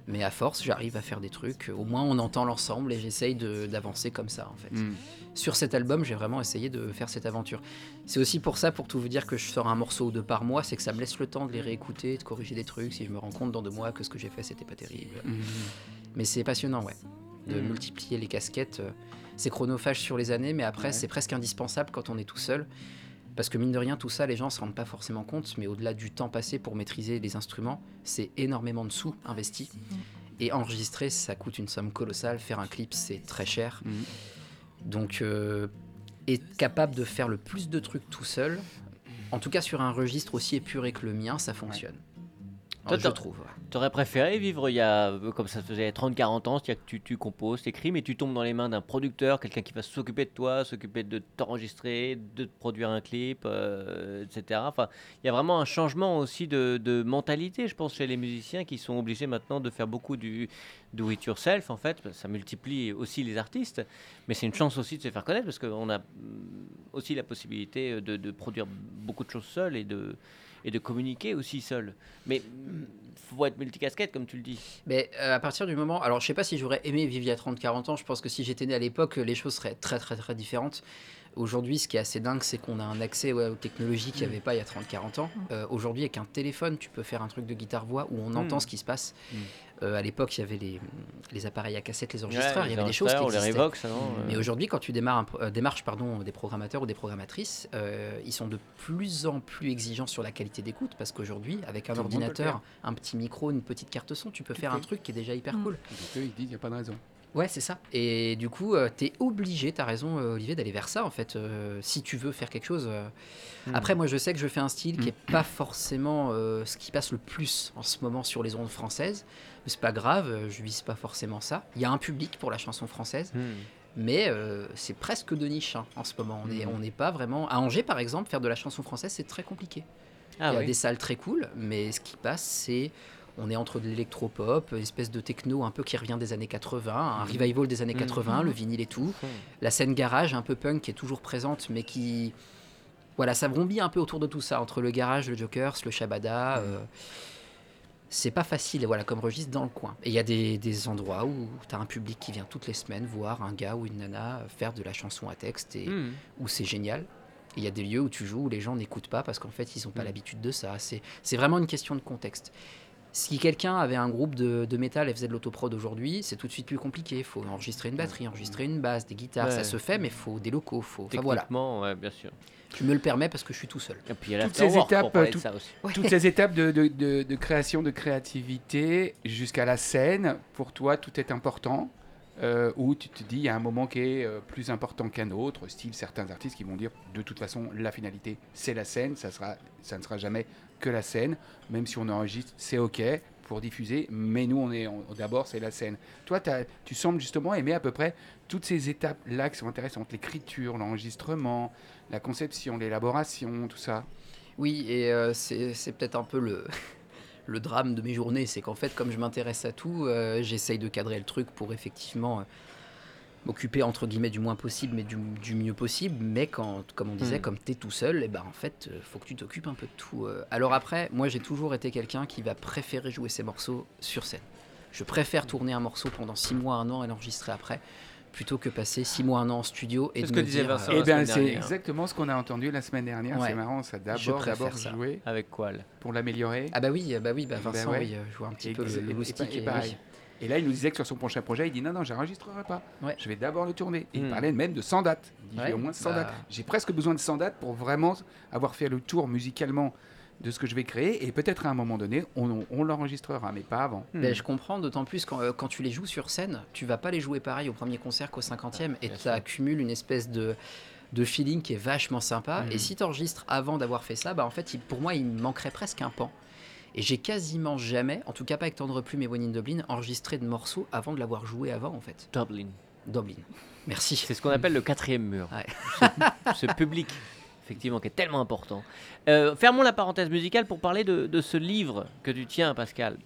Mais à force, j'arrive à faire des trucs. Au moins, on entend l'ensemble et j'essaye de- d'avancer comme ça, en fait. Hmm. Sur cet album, j'ai vraiment essayé de faire cette aventure. C'est aussi pour ça, pour tout vous dire, que je sors un morceau ou deux par mois, c'est que ça me laisse le temps de les réécouter, de corriger des trucs. Si je me rends compte dans deux mois que ce que j'ai fait, c'était pas terrible. Hmm. Mais c'est passionnant, ouais, de Mhm. multiplier les casquettes. euh, C'est chronophage sur les années, mais après, Ouais. c'est presque indispensable quand on est tout seul. Parce que mine de rien, tout ça, les gens se rendent pas forcément compte, mais au-delà du temps passé pour maîtriser les instruments, c'est énormément de sous investis. Et enregistrer, ça coûte une somme colossale. Faire un clip, c'est très cher. Mhm. Donc, euh, être capable de faire le plus de trucs tout seul, en tout cas sur un registre aussi épuré que le mien, ça fonctionne. Toi, Alors, je trouve. T'aurais préféré vivre il y a, euh, comme ça faisait 30-40 ans, c'est-à-dire que tu, tu composes, t'écris, mais tu tombes dans les mains d'un producteur, quelqu'un qui va s'occuper de toi, s'occuper de t'enregistrer, de te produire un clip, euh, etc. Enfin, il y a vraiment un changement aussi de, de mentalité, je pense, chez les musiciens qui sont obligés maintenant de faire beaucoup du do it yourself, en fait. Ça multiplie aussi les artistes, mais c'est une chance aussi de se faire connaître parce qu'on a mm, aussi la possibilité de, de produire beaucoup de choses seul et de, et de communiquer aussi seul. Mais faut être multicasquette, comme tu le dis. Mais euh, à partir du moment. Alors, je sais pas si j'aurais aimé vivre il y a 30-40 ans. Je pense que si j'étais né à l'époque, les choses seraient très, très, très différentes. Aujourd'hui, ce qui est assez dingue, c'est qu'on a un accès ouais, aux technologies qu'il n'y avait pas il y a 30-40 ans. Euh, Aujourd'hui, avec un téléphone, tu peux faire un truc de guitare-voix où on entend ce qui se passe. Mm. Euh, à l'époque, il y avait les, les appareils à cassette, les enregistreurs, Ouais, il y avait des choses qui existaient. les Revox, non euh, Mais aujourd'hui, quand tu démarres un euh, démarches pardon, des programmateurs ou des programmatrices, euh, ils sont de plus en plus exigeants sur la qualité d'écoute parce qu'aujourd'hui, avec un Tout ordinateur, un petit micro, une petite carte son, tu peux faire un truc qui est déjà hyper Mm. cool. Donc eux, ils disent qu'il n'y a pas de raison. Ouais, c'est ça. Et du coup, tu es obligé, tu as raison, euh, Olivier, d'aller vers ça, en fait, euh, si tu veux faire quelque chose. euh. Hmm. Après, moi, je sais que je fais un style qui est pas forcément euh, ce qui passe le plus en ce moment sur les ondes françaises. Mais c'est pas grave, euh, je vise pas forcément ça. Il y a un public pour la chanson française. hmm. Mais euh, c'est presque de niche hein, en ce moment. On est- on n'est pas vraiment. À Angers, par exemple, faire de la chanson française, c'est très compliqué. Ah Il y a oui. des salles très cool, mais ce qui passe, c'est. On est entre de l'électropop, une espèce de techno un peu qui revient des années 80, un Mhm. revival des années Mhm. 80, le vinyle et tout. Hmm. La scène garage un peu punk qui est toujours présente, mais qui. Voilà, ça vrombit un peu autour de tout ça, entre le garage, le Jokers, le Shabada. euh, c'est pas facile, voilà, comme registre dans le coin. Et il y a des, des endroits où tu as un public qui vient toutes les semaines voir un gars ou une nana faire de la chanson à texte et où c'est génial. Et il y a des lieux où tu joues où les gens n'écoutent pas parce qu'en fait, ils n'ont pas l'habitude de ça. C'est vraiment une question de contexte. Si quelqu'un avait un groupe de, de métal et faisait de l'autoprod aujourd'hui, c'est tout de suite plus compliqué. Il faut enregistrer une batterie, enregistrer une basse, des guitares, Ouais. ça se fait, mais il faut des locaux. Faut... Enfin, voilà, Techniquement, ouais, bien sûr. je me le permets parce que je suis tout seul. Et puis il y a Toutes ces étapes, tout- ça aussi. *laughs* Toutes ces étapes de, de- de- de création, de créativité, jusqu'à la scène, pour toi, tout est important euh, Ou tu te dis, il y a un moment qui est euh, plus important qu'un autre, style certains artistes qui vont dire, de toute façon, la finalité, c'est la scène, ça, sera, ça ne sera jamais que la scène, même si on enregistre, c'est OK pour diffuser, mais nous, on est d'abord, c'est la scène. Toi, tu sembles justement aimer à peu près toutes ces étapes-là qui sont intéressantes, l'écriture, l'enregistrement, la conception, l'élaboration, tout ça. Oui, et euh, c'est c'est peut-être un peu le, *laughs* le drame de mes journées. C'est qu'en fait, comme je m'intéresse à tout, euh, j'essaye de cadrer le truc pour effectivement euh, m'occuper, entre guillemets, du moins possible, mais du, du mieux possible. Mais quand, comme on disait, Mm. comme tu es tout seul, et ben, en fait, euh, faut que tu t'occupes un peu de tout. euh. Alors après, moi, j'ai toujours été quelqu'un qui va préférer jouer ses morceaux sur scène. Je préfère tourner un morceau pendant six mois, un an et l'enregistrer après, plutôt que passer six mois, un an en studio et C'est de ce que me disait dire, Vincent. euh, Eh semaine c'est exactement ce qu'on a entendu la semaine dernière. Ouais. C'est marrant, ça d'abord, d'abord jouer Avec quoi pour l'améliorer. Ah bah oui, bah oui, bah Ben Vincent, ouais. oui, euh, je vois un petit Et- peu le, le et- moustique. et et pareil. Et là, il nous disait que sur son prochain projet, il dit non, non, j'enregistrerai pas. Ouais. Je vais d'abord le tourner. Et il Hmm. parlait même de 100 dates. Il dit Ouais, j'ai au moins 100 bah- dates. J'ai presque besoin de 100 dates pour vraiment avoir fait le tour musicalement de ce que je vais créer. Et peut-être à un moment donné, on, on l'enregistrera, mais pas avant. Hmm. Ben, je comprends, d'autant plus quand, euh, quand tu les joues sur scène, tu vas pas les jouer pareil au premier concert qu'au cinquantième, et bien tu sûr. accumules une espèce de, de feeling qui est vachement sympa. Mhm. Et si tu enregistres avant d'avoir fait ça, bah en fait, il- pour moi, il me manquerait presque un pan. Et j'ai quasiment jamais, en tout cas pas avec Tendre Plume et One in Dublin, enregistré de morceaux avant de l'avoir joué avant, en fait. Dublin. Dublin. Merci. C'est ce qu'on appelle le quatrième mur. Ouais. Ce, ce public, effectivement, qui est tellement important. Euh, fermons la parenthèse musicale pour parler de, de ce livre que tu tiens, Pascal,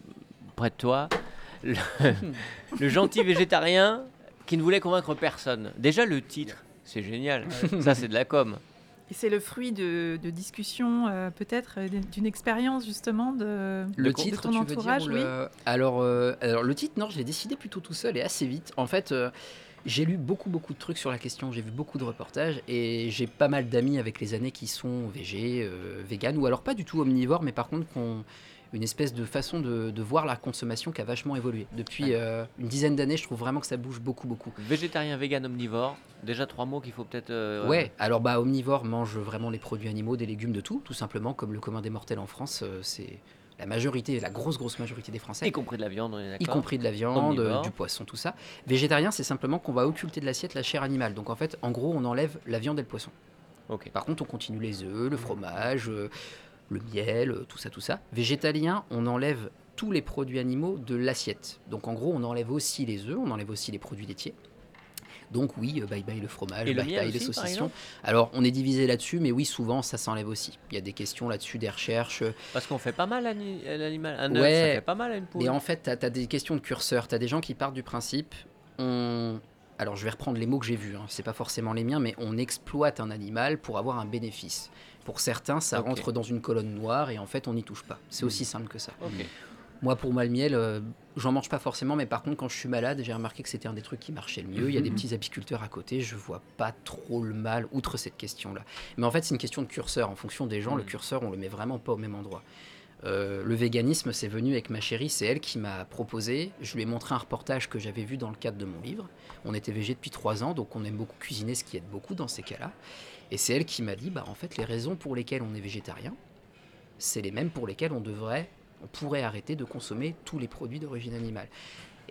près de toi. Le, le gentil végétarien qui ne voulait convaincre personne. Déjà, le titre, c'est génial. Ça, c'est de la com. Et c'est le fruit de, de discussions, euh, peut-être, euh, d'une expérience justement de, Le de titre, ton tu veux dire entourage, ou oui. le- alors, euh, alors, le titre, non, je l'ai décidé plutôt tout seul et assez vite. En fait, euh, j'ai lu beaucoup, beaucoup de trucs sur la question, j'ai vu beaucoup de reportages et j'ai pas mal d'amis avec les années qui sont végés, euh, véganes ou alors pas du tout omnivores, mais par contre qui ont une espèce de façon de, de voir la consommation qui a vachement évolué. Depuis euh, une dizaine d'années, je trouve vraiment que ça bouge beaucoup, beaucoup. Végétarien, vegan, omnivore. Déjà trois mots qu'il faut peut-être. euh, Ouais, alors bah omnivore mange vraiment les produits animaux, des légumes, de tout, tout simplement, comme le commun des mortels en France, euh, c'est la majorité, la grosse, grosse majorité des Français. Y compris de la viande, on est y compris de la viande, Omnivore. du poisson, tout ça. Végétarien, c'est simplement qu'on va occulter de l'assiette la chair animale. Donc en fait, en gros, on enlève la viande et le poisson. Par contre, on continue les œufs, le fromage, euh, le miel, euh, tout ça, tout ça. Végétalien, on enlève tous les produits animaux de l'assiette. Donc en gros, on enlève aussi les œufs, on enlève aussi les produits laitiers. Donc oui, euh, bye bye le fromage, Et le bye miel bye les aussi, par saucissons. Alors on est divisé là-dessus, mais oui, souvent ça s'enlève aussi. Il y a des questions là-dessus, des recherches. Parce qu'on fait pas mal à l'animal. Un œuf, Ouais. ça fait pas mal à une poule. Mais en fait, tu as, des questions de curseur. Tu as des gens qui partent du principe, on... alors je vais reprendre les mots que j'ai vus, hein, c'est pas forcément les miens, mais on exploite un animal pour avoir un bénéfice. Pour certains, ça rentre dans une colonne noire et en fait, on n'y touche pas. C'est Hmm. aussi simple que ça. Ok. Moi, pour moi, le miel, euh, j'en mange pas forcément, mais par contre, quand je suis malade, j'ai remarqué que c'était un des trucs qui marchait le mieux. Il y a des petits apiculteurs à côté, je vois pas trop le mal, outre cette question-là. Mais en fait, c'est une question de curseur. En fonction des gens, le curseur, on le met vraiment pas au même endroit. Euh, le véganisme, c'est venu avec ma chérie, c'est elle qui m'a proposé. Je lui ai montré un reportage que j'avais vu dans le cadre de mon livre. On était végé depuis trois ans, donc on aime beaucoup cuisiner, ce qui aide beaucoup dans ces cas-là. Et c'est elle qui m'a dit, bah en fait, les raisons pour lesquelles on est végétarien, c'est les mêmes pour lesquelles on devrait, on pourrait arrêter de consommer tous les produits d'origine animale.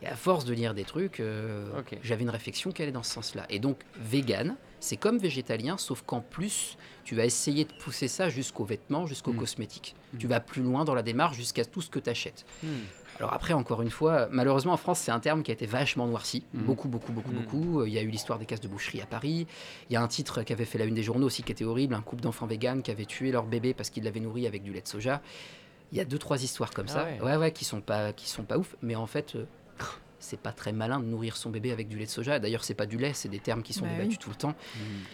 Et à force de lire des trucs, euh, j'avais une réflexion qui allait dans ce sens-là. Et donc, vegan, c'est comme végétalien, sauf qu'en plus, tu vas essayer de pousser ça jusqu'aux vêtements, jusqu'aux Mm. cosmétiques. Tu vas plus loin dans la démarche jusqu'à tout ce que tu achètes. Hmm. Alors après, encore une fois, malheureusement en France, c'est un terme qui a été vachement noirci. Beaucoup, beaucoup, beaucoup, beaucoup. Euh, Il y a eu l'histoire des cases de boucherie à Paris. Il y a un titre qui avait fait la une des journaux aussi qui était horrible, un couple d'enfants véganes qui avait tué leur bébé parce qu'ils l'avaient nourri avec du lait de soja. Il y a deux, trois histoires comme Ah ça. ouais. Ouais, ouais, qui sont pas, qui sont pas ouf. Mais en fait, euh, c'est pas très malin de nourrir son bébé avec du lait de soja. D'ailleurs, c'est pas du lait, c'est des termes qui sont Bah débattus oui. tout le temps.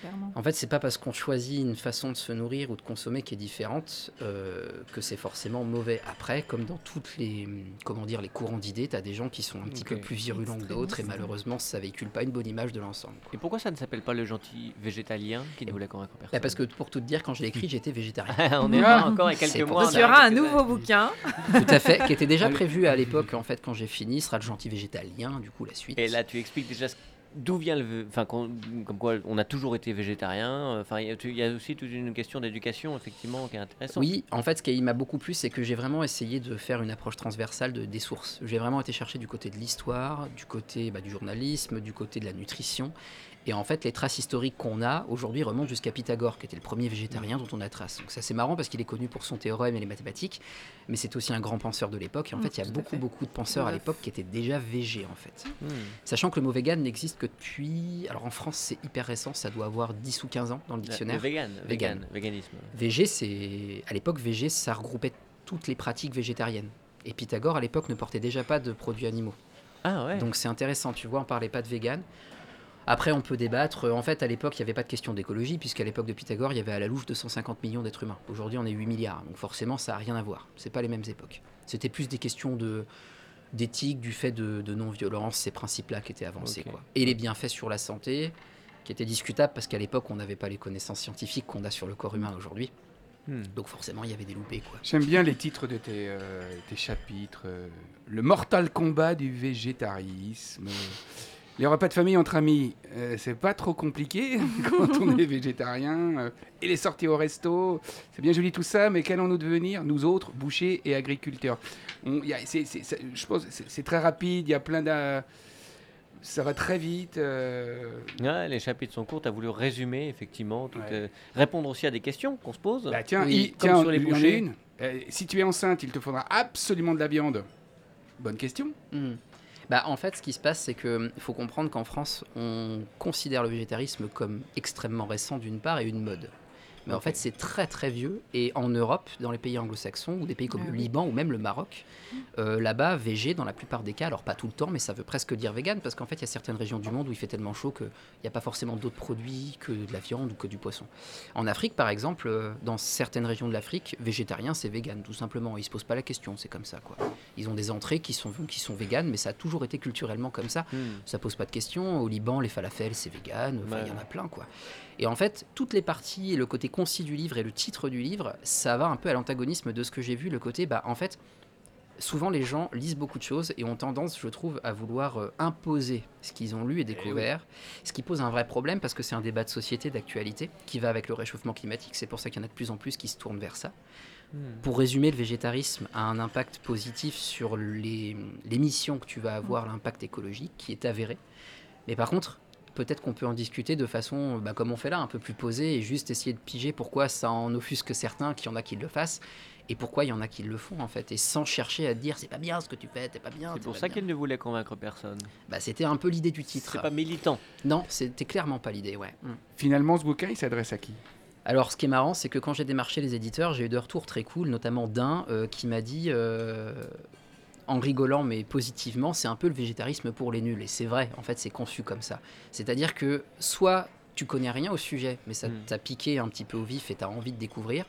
Clairement. En fait, c'est pas parce qu'on choisit une façon de se nourrir ou de consommer qui est différente euh, que c'est forcément mauvais. Après, comme dans toutes les comment dire les courants d'idées, tu as des gens qui sont un petit peu plus virulents que d'autres et malheureusement, ça véhicule pas une bonne image de l'ensemble. Et pourquoi ça ne s'appelle pas le gentil végétalien qui ne voulait convaincre personne Bah, parce que pour tout te dire, quand je l'ai écrit, j'étais végétarien. *laughs* on est pas *laughs* encore il y a C'est quelques mois. il y aura un nouveau bouquin. tout à fait, qui était déjà *laughs* prévu à l'époque en fait quand j'ai fini, ce sera le gentil végétalien, du coup la suite. Et là, tu expliques déjà ce- d'où vient le. Enfin, comme quoi on a toujours été végétarien. Enfin, il y a- y, aussi toute une question d'éducation, effectivement, qui est intéressante. Oui, en fait, ce qui m'a beaucoup plu, c'est que j'ai vraiment essayé de faire une approche transversale de, des sources. J'ai vraiment été chercher du côté de l'histoire, du côté bah, du journalisme, du côté de la nutrition. Et en fait, les traces historiques qu'on a aujourd'hui remontent jusqu'à Pythagore, qui était le premier végétarien dont on a trace. Donc ça, c'est marrant parce qu'il est connu pour son théorème et les mathématiques, mais c'est aussi un grand penseur de l'époque. Et en Mm, fait, il y a beaucoup, fait. beaucoup de penseurs à l'époque qui étaient déjà végés, en fait. Hmm. Sachant que le mot vegan n'existe que depuis... Alors en France, c'est hyper récent, ça doit avoir 10 ou 15 ans dans le Le dictionnaire. vegan, Vegan. vegan, véganisme. VG, c'est à l'époque VG, ça regroupait toutes les pratiques végétariennes. Et Pythagore à l'époque ne portait déjà pas de produits animaux. Ah ouais. Donc c'est intéressant, tu vois, on parlait pas de vegan. Après, on peut débattre. En fait, à l'époque, il n'y avait pas de question d'écologie, puisqu'à l'époque de Pythagore, il y avait à la louche 250 millions d'êtres humains. Aujourd'hui, on est 8 milliards. Donc forcément, ça n'a rien à voir. C'est pas les mêmes époques. C'était plus des questions de d'éthique, du fait de, de non-violence, ces principes-là qui étaient avancés. Quoi. Et les bienfaits sur la santé, qui étaient discutables, parce qu'à l'époque, on n'avait pas les connaissances scientifiques qu'on a sur le corps humain aujourd'hui. Hmm. Donc forcément, il y avait des loupés. Quoi. J'aime bien les titres de tes, euh, tes chapitres. euh, le mortal combat du végétarisme. Les repas de famille entre amis, euh, c'est pas trop compliqué *laughs* quand on est végétarien. euh, et les sorties au resto, c'est bien joli tout ça, mais qu'allons-nous devenir, nous autres, bouchers et agriculteurs? On- il y a- c'est- c'est- c'est- Je pense que c'est très rapide, il y a plein de... Ça va très vite. euh, Ouais, les chapitres sont courts. Tu as voulu résumer, effectivement, tout, Ouais. euh, répondre aussi à des questions qu'on se pose. Bah tiens, Oui, tiens, sur les il y en a bouchers. une. Euh, si tu es enceinte, il te faudra absolument de la viande. Bonne question. Hmm. Bah, en fait, ce qui se passe, c'est qu'il faut comprendre qu'en France, on considère le végétarisme comme extrêmement récent d'une part et une mode. Mais en fait, c'est très très vieux. Et en Europe, dans les pays anglo-saxons, ou des pays comme Ah le oui. Liban ou même le Maroc, euh, là-bas, VG, dans la plupart des cas, alors pas tout le temps, mais ça veut presque dire vegan, parce qu'en fait, il y a certaines régions du monde où il fait tellement chaud qu'il n'y a pas forcément d'autres produits que de la viande ou que du poisson. En Afrique, par exemple, euh, dans certaines régions de l'Afrique, végétarien, c'est vegan, tout simplement. Ils se posent pas la question, c'est comme ça, quoi. Ils ont des entrées qui sont, qui sont véganes, mais ça a toujours été culturellement comme ça. Hmm. Ça pose pas de question. Au Liban, les falafels, c'est vegan. Enfin, il y en Ouais. a plein, quoi. Et en fait, toutes les parties, le côté concis du livre et le titre du livre, ça va un peu à l'antagonisme de ce que j'ai vu. Le côté, bah, en fait, souvent les gens lisent beaucoup de choses et ont tendance, je trouve, à vouloir euh, imposer ce qu'ils ont lu et découvert. Ce qui pose un vrai problème parce que c'est un débat de société, d'actualité, qui va avec le réchauffement climatique. C'est pour ça qu'il y en a de plus en plus qui se tournent vers ça. Pour résumer, le végétarisme a un impact positif sur les, les missions que tu vas avoir, l'impact écologique qui est avéré. Mais par contre, peut-être qu'on peut en discuter de façon, bah, comme on fait là, un peu plus posée et juste essayer de piger pourquoi ça en offusque certains, qu'il y en a qui le fassent, et pourquoi il y en a qui le font en fait, et sans chercher à te dire c'est pas bien ce que tu fais, t'es pas bien. C'est pour ça qu'elle ne voulait convaincre personne. Bah, c'était un peu l'idée du titre. C'est pas militant. Non, c'était clairement pas l'idée, ouais. Mm. Finalement, ce bouquin, il s'adresse à qui? Alors, ce qui est marrant, c'est que quand j'ai démarché les éditeurs, j'ai eu des retours très cool, notamment d'un euh, qui m'a dit, euh, en rigolant mais positivement, c'est un peu le végétarisme pour les nuls. Et c'est vrai, en fait, c'est conçu comme ça. C'est-à-dire que soit tu connais rien au sujet, mais ça Mm. t'a piqué un petit peu au vif et t'as envie de découvrir.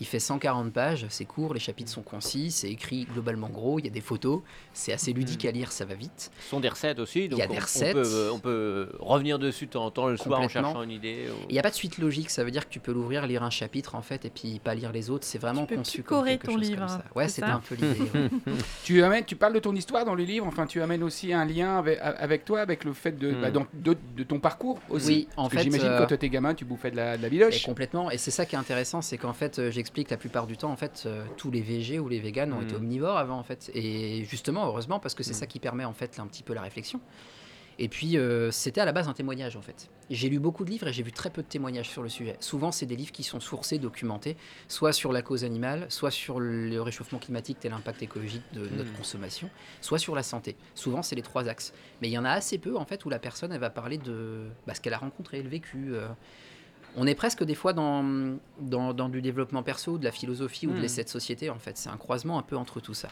Il fait 140 pages, c'est court, les chapitres sont concis, c'est écrit globalement gros, il y a des photos, c'est assez ludique à lire, ça va vite. Ce sont des recettes aussi. Donc y a on, des on recettes. peut, euh, on peut revenir dessus de temps en temps le soir en cherchant une idée. ou- Il n'y a pas de suite logique, ça veut dire que tu peux l'ouvrir, lire un chapitre en fait, et puis pas lire les autres. C'est vraiment peux conçu comme quelque ton chose livre, comme ça. hein, Ouais, c'est un peu l'idée. ouais. *laughs* Tu amènes, tu parles de ton histoire dans le livre. Enfin, tu amènes aussi un lien avec, avec toi, avec le fait de, Hmm. bah, dans- de, de ton parcours aussi. Oui, en Parce que fait, j'imagine euh, quand tu étais gamin, tu bouffais de la, de la Et biloche. complètement. Et c'est ça qui est intéressant, c'est qu'en fait, euh, j'explique la plupart du temps, en fait, euh, tous les VG ou les véganes ont Mm. été omnivores avant, en fait. Et justement, heureusement, parce que c'est Mm. ça qui permet, en fait, un petit peu la réflexion. Et puis, euh, c'était à la base un témoignage, en fait. J'ai lu beaucoup de livres et j'ai vu très peu de témoignages sur le sujet. Souvent, c'est des livres qui sont sourcés, documentés, soit sur la cause animale, soit sur le réchauffement climatique et l'impact écologique de notre Mm. consommation, soit sur la santé. Souvent, c'est les trois axes. Mais il y en a assez peu, en fait, où la personne, elle va parler de bah, ce qu'elle a rencontré, le vécu. euh, on est presque des fois dans, dans, dans du développement perso, de la philosophie ou de Hmm. l'essai de société en fait. C'est un croisement un peu entre tout ça.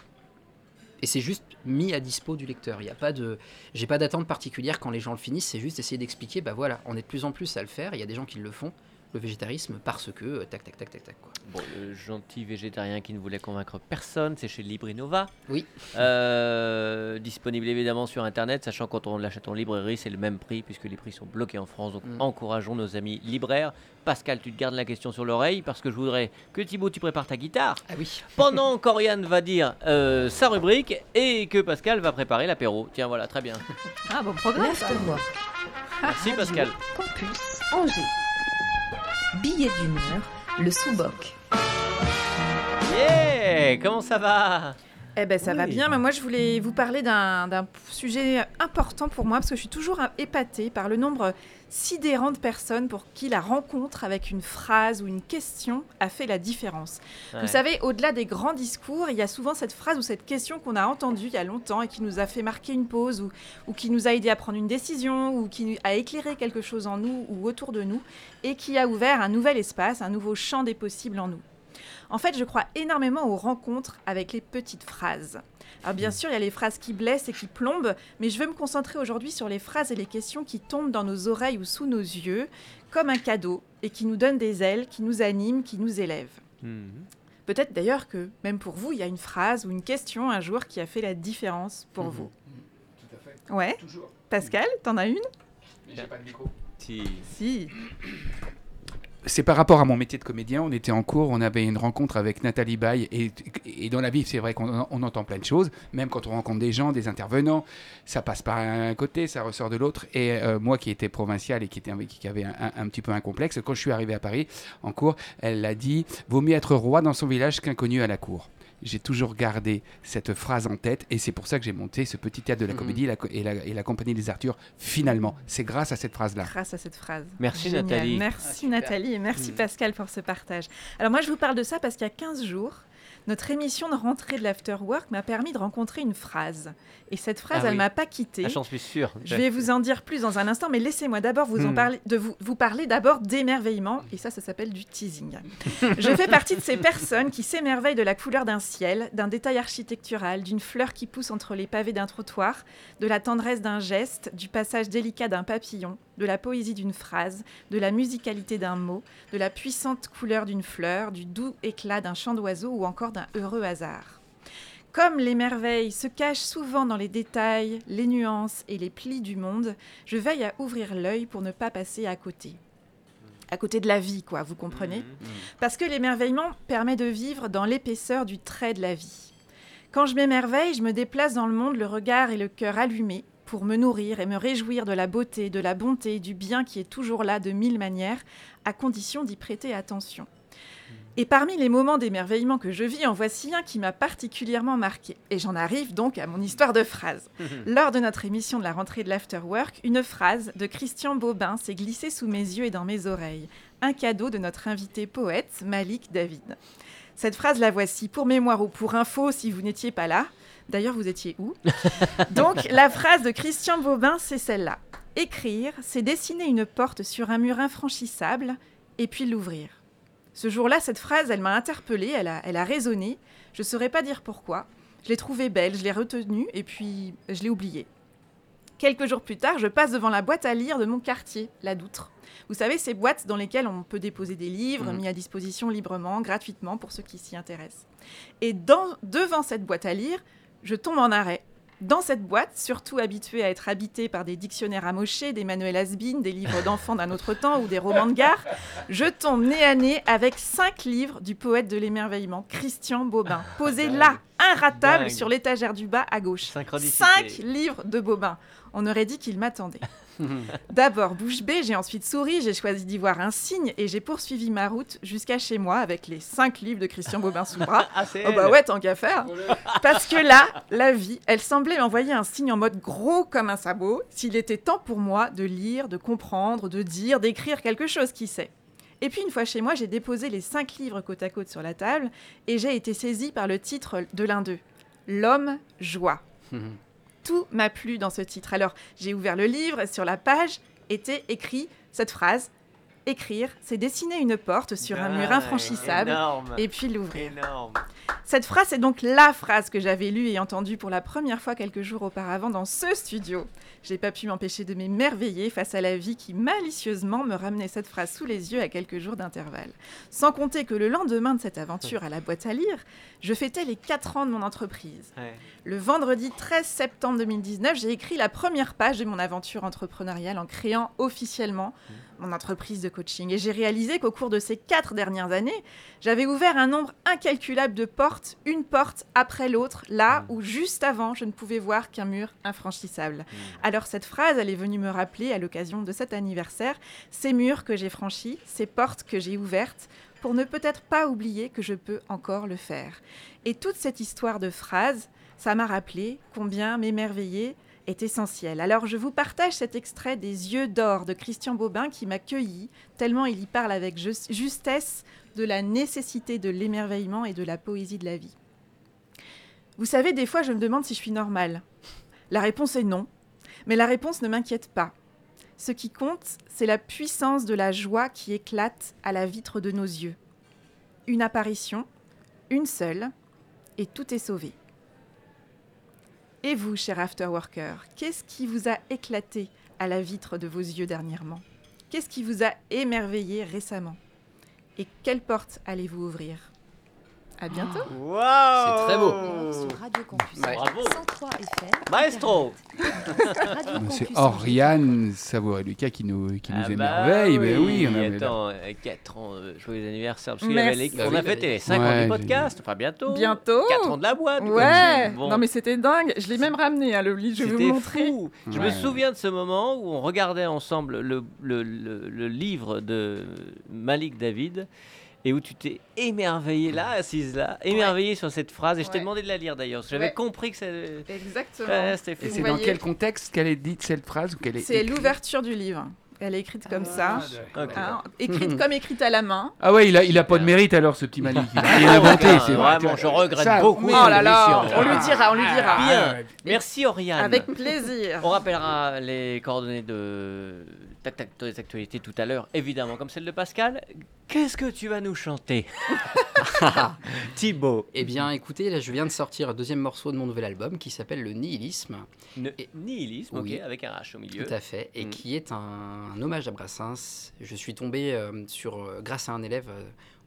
Et c'est juste mis à dispo du lecteur. Il y a pas de, j'ai pas d'attente particulière quand les gens le finissent. C'est juste essayer d'expliquer. Bah voilà, on est de plus en plus à le faire. Il y a des gens qui le font. Le végétarisme parce que euh, tac tac tac tac tac quoi. Bon, le gentil végétarien qui ne voulait convaincre personne, c'est chez Librinova. Oui. Euh, disponible évidemment sur internet, sachant quand on l'achète en librairie, c'est le même prix puisque les prix sont bloqués en France. Donc Mm. encourageons nos amis libraires. Pascal, tu te gardes la question sur l'oreille parce que je voudrais que Thibaut, tu prépares ta guitare Ah oui. *laughs* pendant qu'Oriane va dire euh, sa rubrique et que Pascal va préparer l'apéro. Tiens, voilà, très bien. Ah, bon programme. Merci Pascal. Campus Angers. Billet d'humeur, le sous-boc. Yeah Comment ça va? Eh ben ça va bien, mais moi je voulais vous parler d'un d'un sujet important pour moi parce que je suis toujours épatée par le nombre sidérant de personnes pour qui la rencontre avec une phrase ou une question a fait la différence. Ouais. Vous savez, au-delà des grands discours, il y a souvent cette phrase ou cette question qu'on a entendue il y a longtemps et qui nous a fait marquer une pause ou, ou qui nous a aidé à prendre une décision ou qui a éclairé quelque chose en nous ou autour de nous et qui a ouvert un nouvel espace, un nouveau champ des possibles en nous. En fait, je crois énormément aux rencontres avec les petites phrases. Alors bien sûr, il y a les phrases qui blessent et qui plombent, mais je veux me concentrer aujourd'hui sur les phrases et les questions qui tombent dans nos oreilles ou sous nos yeux, comme un cadeau, et qui nous donnent des ailes, qui nous animent, qui nous élèvent. Mhm. Peut-être d'ailleurs que, même pour vous, il y a une phrase ou une question un jour qui a fait la différence pour Mhm. vous. Tout à fait. Ouais, Toujours. Pascal, t'en as une? Mais j'ai pas de micro. Si. Si. C'est par rapport à mon métier de comédien. On était en cours, on avait une rencontre avec Nathalie Baye. Et, dans la vie, c'est vrai qu'on on entend plein de choses. Même quand on rencontre des gens, des intervenants, ça passe par un côté, ça ressort de l'autre. Et euh, moi qui étais provincial et qui, avait un petit peu un complexe, quand je suis arrivé à Paris en cours, elle a dit Vaut mieux être roi dans son village qu'inconnu à la cour. J'ai toujours gardé cette phrase en tête et c'est pour ça que j'ai monté ce petit théâtre de la comédie la et, la, et la compagnie des Arthurs. Finalement, c'est grâce à cette phrase-là. grâce à cette phrase. Merci, Génial. Nathalie. Merci Ah. Nathalie et merci Mm. Pascal pour ce partage. Alors moi je vous parle de ça parce qu'il y a 15 jours, Notre émission de rentrée de l'Afterwork m'a permis de rencontrer une phrase. Et cette phrase, Ah elle oui. m'a pas quittée. Ah, J'en suis sûr. Je vais vous en dire plus dans un instant, mais laissez-moi d'abord vous, en Hmm. parler, de vous, vous parler d'abord d'émerveillement, et ça, ça s'appelle du teasing. *laughs* Je fais partie de ces personnes qui s'émerveillent de la couleur d'un ciel, d'un détail architectural, d'une fleur qui pousse entre les pavés d'un trottoir, de la tendresse d'un geste, du passage délicat d'un papillon, de la poésie d'une phrase, de la musicalité d'un mot, de la puissante couleur d'une fleur, du doux éclat d'un chant d'oiseau ou encore d'un heureux hasard. Comme les merveilles se cachent souvent dans les détails, les nuances et les plis du monde, je veille à ouvrir l'œil pour ne pas passer à côté. À côté de la vie, quoi, vous comprenez? Parce que l'émerveillement permet de vivre dans l'épaisseur du trait de la vie. Quand je m'émerveille, je me déplace dans le monde le regard et le cœur allumés pour me nourrir et me réjouir de la beauté, de la bonté, du bien qui est toujours là de mille manières, à condition d'y prêter attention. Et parmi les moments d'émerveillement que je vis, en voici un qui m'a particulièrement marqué. Et j'en arrive donc à mon histoire de phrase. *laughs* Lors de notre émission de la rentrée de l'Afterwork, une phrase de Christian Bobin s'est glissée sous mes yeux et dans mes oreilles. Un cadeau de notre invité poète, Malik David. Cette phrase, la voici, pour mémoire ou pour info si vous n'étiez pas là. D'ailleurs, vous étiez où? *laughs* Donc, la phrase de Christian Bobin, c'est celle-là. Écrire, c'est dessiner une porte sur un mur infranchissable et puis l'ouvrir. Ce jour-là, cette phrase, elle m'a interpellée, elle a, elle a résonné. Je ne saurais pas dire pourquoi. Je l'ai trouvée belle, je l'ai retenue et puis je l'ai oubliée. Quelques jours plus tard, je passe devant la boîte à lire de mon quartier, la Doutre. Vous savez, ces boîtes dans lesquelles on peut déposer des livres Mhm. mis à disposition librement, gratuitement pour ceux qui s'y intéressent. Et dans- devant cette boîte à lire, je tombe en arrêt. Dans cette boîte, surtout habituée à être habitée par des dictionnaires amochés, des manuels Asbin, des livres d'enfants d'un autre temps ou des romans de gare, je tombe nez à nez avec cinq livres du poète de l'émerveillement, Christian Bobin, posés Dingue. là, inratables, Dingue. sur l'étagère du bas à gauche. Cinq livres de Bobin. On aurait dit qu'il m'attendait. *laughs* D'abord bouche bée, j'ai ensuite souri, j'ai choisi d'y voir un signe et j'ai poursuivi ma route jusqu'à chez moi avec les cinq livres de Christian Bobin sous le bras. *laughs* Ah, c'est Oh bah ouais, tant qu'à faire. *laughs* Parce que là, la vie, elle semblait m'envoyer un signe en mode gros comme un sabot, s'il était temps pour moi de lire, de comprendre, de dire, d'écrire quelque chose, qui sait. Et puis une fois chez moi, j'ai déposé les cinq livres côte à côte sur la table et j'ai été saisie par le titre de l'un d'eux, L'homme joie. Tout m'a plu dans ce titre. Alors j'ai ouvert le livre et sur la page était écrit cette phrase Écrire, c'est dessiner une porte sur un mur infranchissable Énorme. et puis l'ouvrir. Énorme. Cette phrase est donc la phrase que j'avais lue et entendue pour la première fois quelques jours auparavant dans ce studio. J'ai pas pu m'empêcher de m'émerveiller face à la vie qui malicieusement me ramenait cette phrase sous les yeux à quelques jours d'intervalle. Sans compter que le lendemain de cette aventure à la boîte à lire, je fêtais les 4 ans de mon entreprise. Ouais. Le vendredi 13 septembre 2019, j'ai écrit la première page de mon aventure entrepreneuriale en créant officiellement mon entreprise de coaching. Et j'ai réalisé qu'au cours de ces quatre dernières années, j'avais ouvert un nombre incalculable de une porte après l'autre, là où juste avant, je ne pouvais voir qu'un mur infranchissable. Alors cette phrase, elle est venue me rappeler à l'occasion de cet anniversaire, ces murs que j'ai franchis, ces portes que j'ai ouvertes, pour ne peut-être pas oublier que je peux encore le faire. Et toute cette histoire de phrases, ça m'a rappelé combien m'émerveiller est essentiel. Alors je vous partage cet extrait des Yeux d'or de Christian Bobin qui m'a cueilli, tellement il y parle avec ju- justesse de la nécessité de l'émerveillement et de la poésie de la vie. Vous savez, des fois je me demande si je suis normale. La réponse est non, mais la réponse ne m'inquiète pas. Ce qui compte, c'est la puissance de la joie qui éclate à la vitre de nos yeux. Une apparition, une seule, et tout est sauvé. Et vous, cher Afterworker, qu'est-ce qui vous a éclaté à la vitre de vos yeux dernièrement? Qu'est-ce qui vous a émerveillé récemment? Et quelle porte allez-vous ouvrir? À bientôt Waouh C'est très beau. Sur Radio Campus Ouais. Bravo. 103 FM. Maestro Radio C'est. Oriane Savoie-Lucas qui nous, qui nous Ah bah émerveille. Ben oui, on avait Attends, 4 ans, euh, joyeux anniversaire. Parce qu'il y Merci. avait les- Bah on oui, a bah fêté oui. les 5 ans Ouais, du j'ai- podcast, enfin bientôt. Bientôt 4 ans de la boîte. Ouais. Bon. Non mais c'était dingue Je l'ai même ramené, hein, le livre, je vais vous montrer. fou. Je Ouais. me souviens de ce moment où on regardait ensemble le, le- le- le livre de Malik David et où tu t'es émerveillé là, assise là, émerveillé sur cette phrase. Et je t'ai Ouais. demandé de la lire d'ailleurs. parce que J'avais Ouais. compris que ça. Exactement. Et c'est dans quel contexte qu'elle est dite cette phrase ou qu'elle est C'est l'ouverture du livre. Elle est écrite comme ça. Ok. hein, écrite comme écrite à la main. Ah ouais, il a, il a pas de mérite alors ce petit Malik. Il a *laughs* rien inventé, Ah, c'est vrai. Vraiment, je regrette Ça, beaucoup. Oh là là, on lui dira, on lui dira. Bien. Merci Oriane. Avec plaisir. On rappellera les coordonnées de des actualités tout à l'heure, évidemment, comme celle de Pascal. Qu'est-ce que tu vas nous chanter? *laughs* Thibaut. Eh bien, écoutez, là, je viens de sortir un deuxième morceau de mon nouvel album qui s'appelle Le Nihilisme. Ne- Et- Nihilisme, Oui. ok, avec un H au milieu. Tout à fait, et Mm. qui est un, un hommage à Brassens. Je suis tombé euh, sur, euh, grâce à un élève, euh,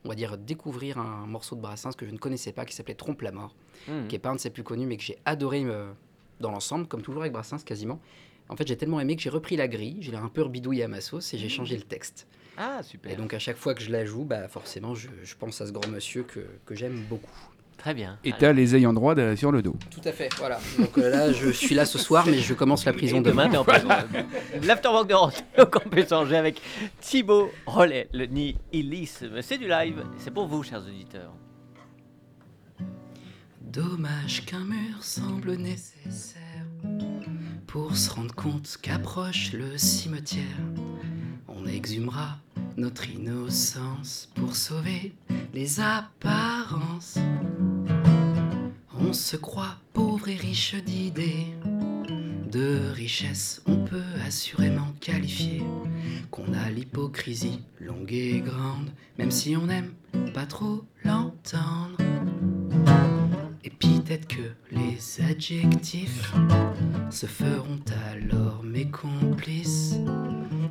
on va dire, découvrir un morceau de Brassens que je ne connaissais pas, qui s'appelait Trompe la mort, Mhm. qui est pas un de ses plus connus, mais que j'ai adoré euh, dans l'ensemble, comme toujours avec Brassens quasiment. En fait, j'ai tellement aimé que j'ai repris la grille, je l'ai un peu rebidouillé à ma sauce et j'ai changé le texte. Ah, super. Et donc, à chaque fois que je la joue, bah, forcément, je, je pense à ce grand monsieur que, que j'aime beaucoup. Très bien. Et Allez. t'as les ayants droit de- sur le dos. Tout à fait, voilà. Donc euh, là, je suis là ce soir, mais je commence la prison Et demain. demain, t'es en prison. *laughs* L'afterwork de Rock au Campus Angers avec Thibaut Rollet, le nihilisme. C'est du live, c'est pour vous, chers auditeurs. Dommage qu'un mur semble nécessaire pour se rendre compte qu'approche le cimetière. On exhumera notre innocence pour sauver les apparences. On se croit pauvre et riche d'idées. De richesse, on peut assurément qualifier qu'on a l'hypocrisie longue et grande, même si on n'aime pas trop l'entendre. Peut-être que les adjectifs se feront alors mes complices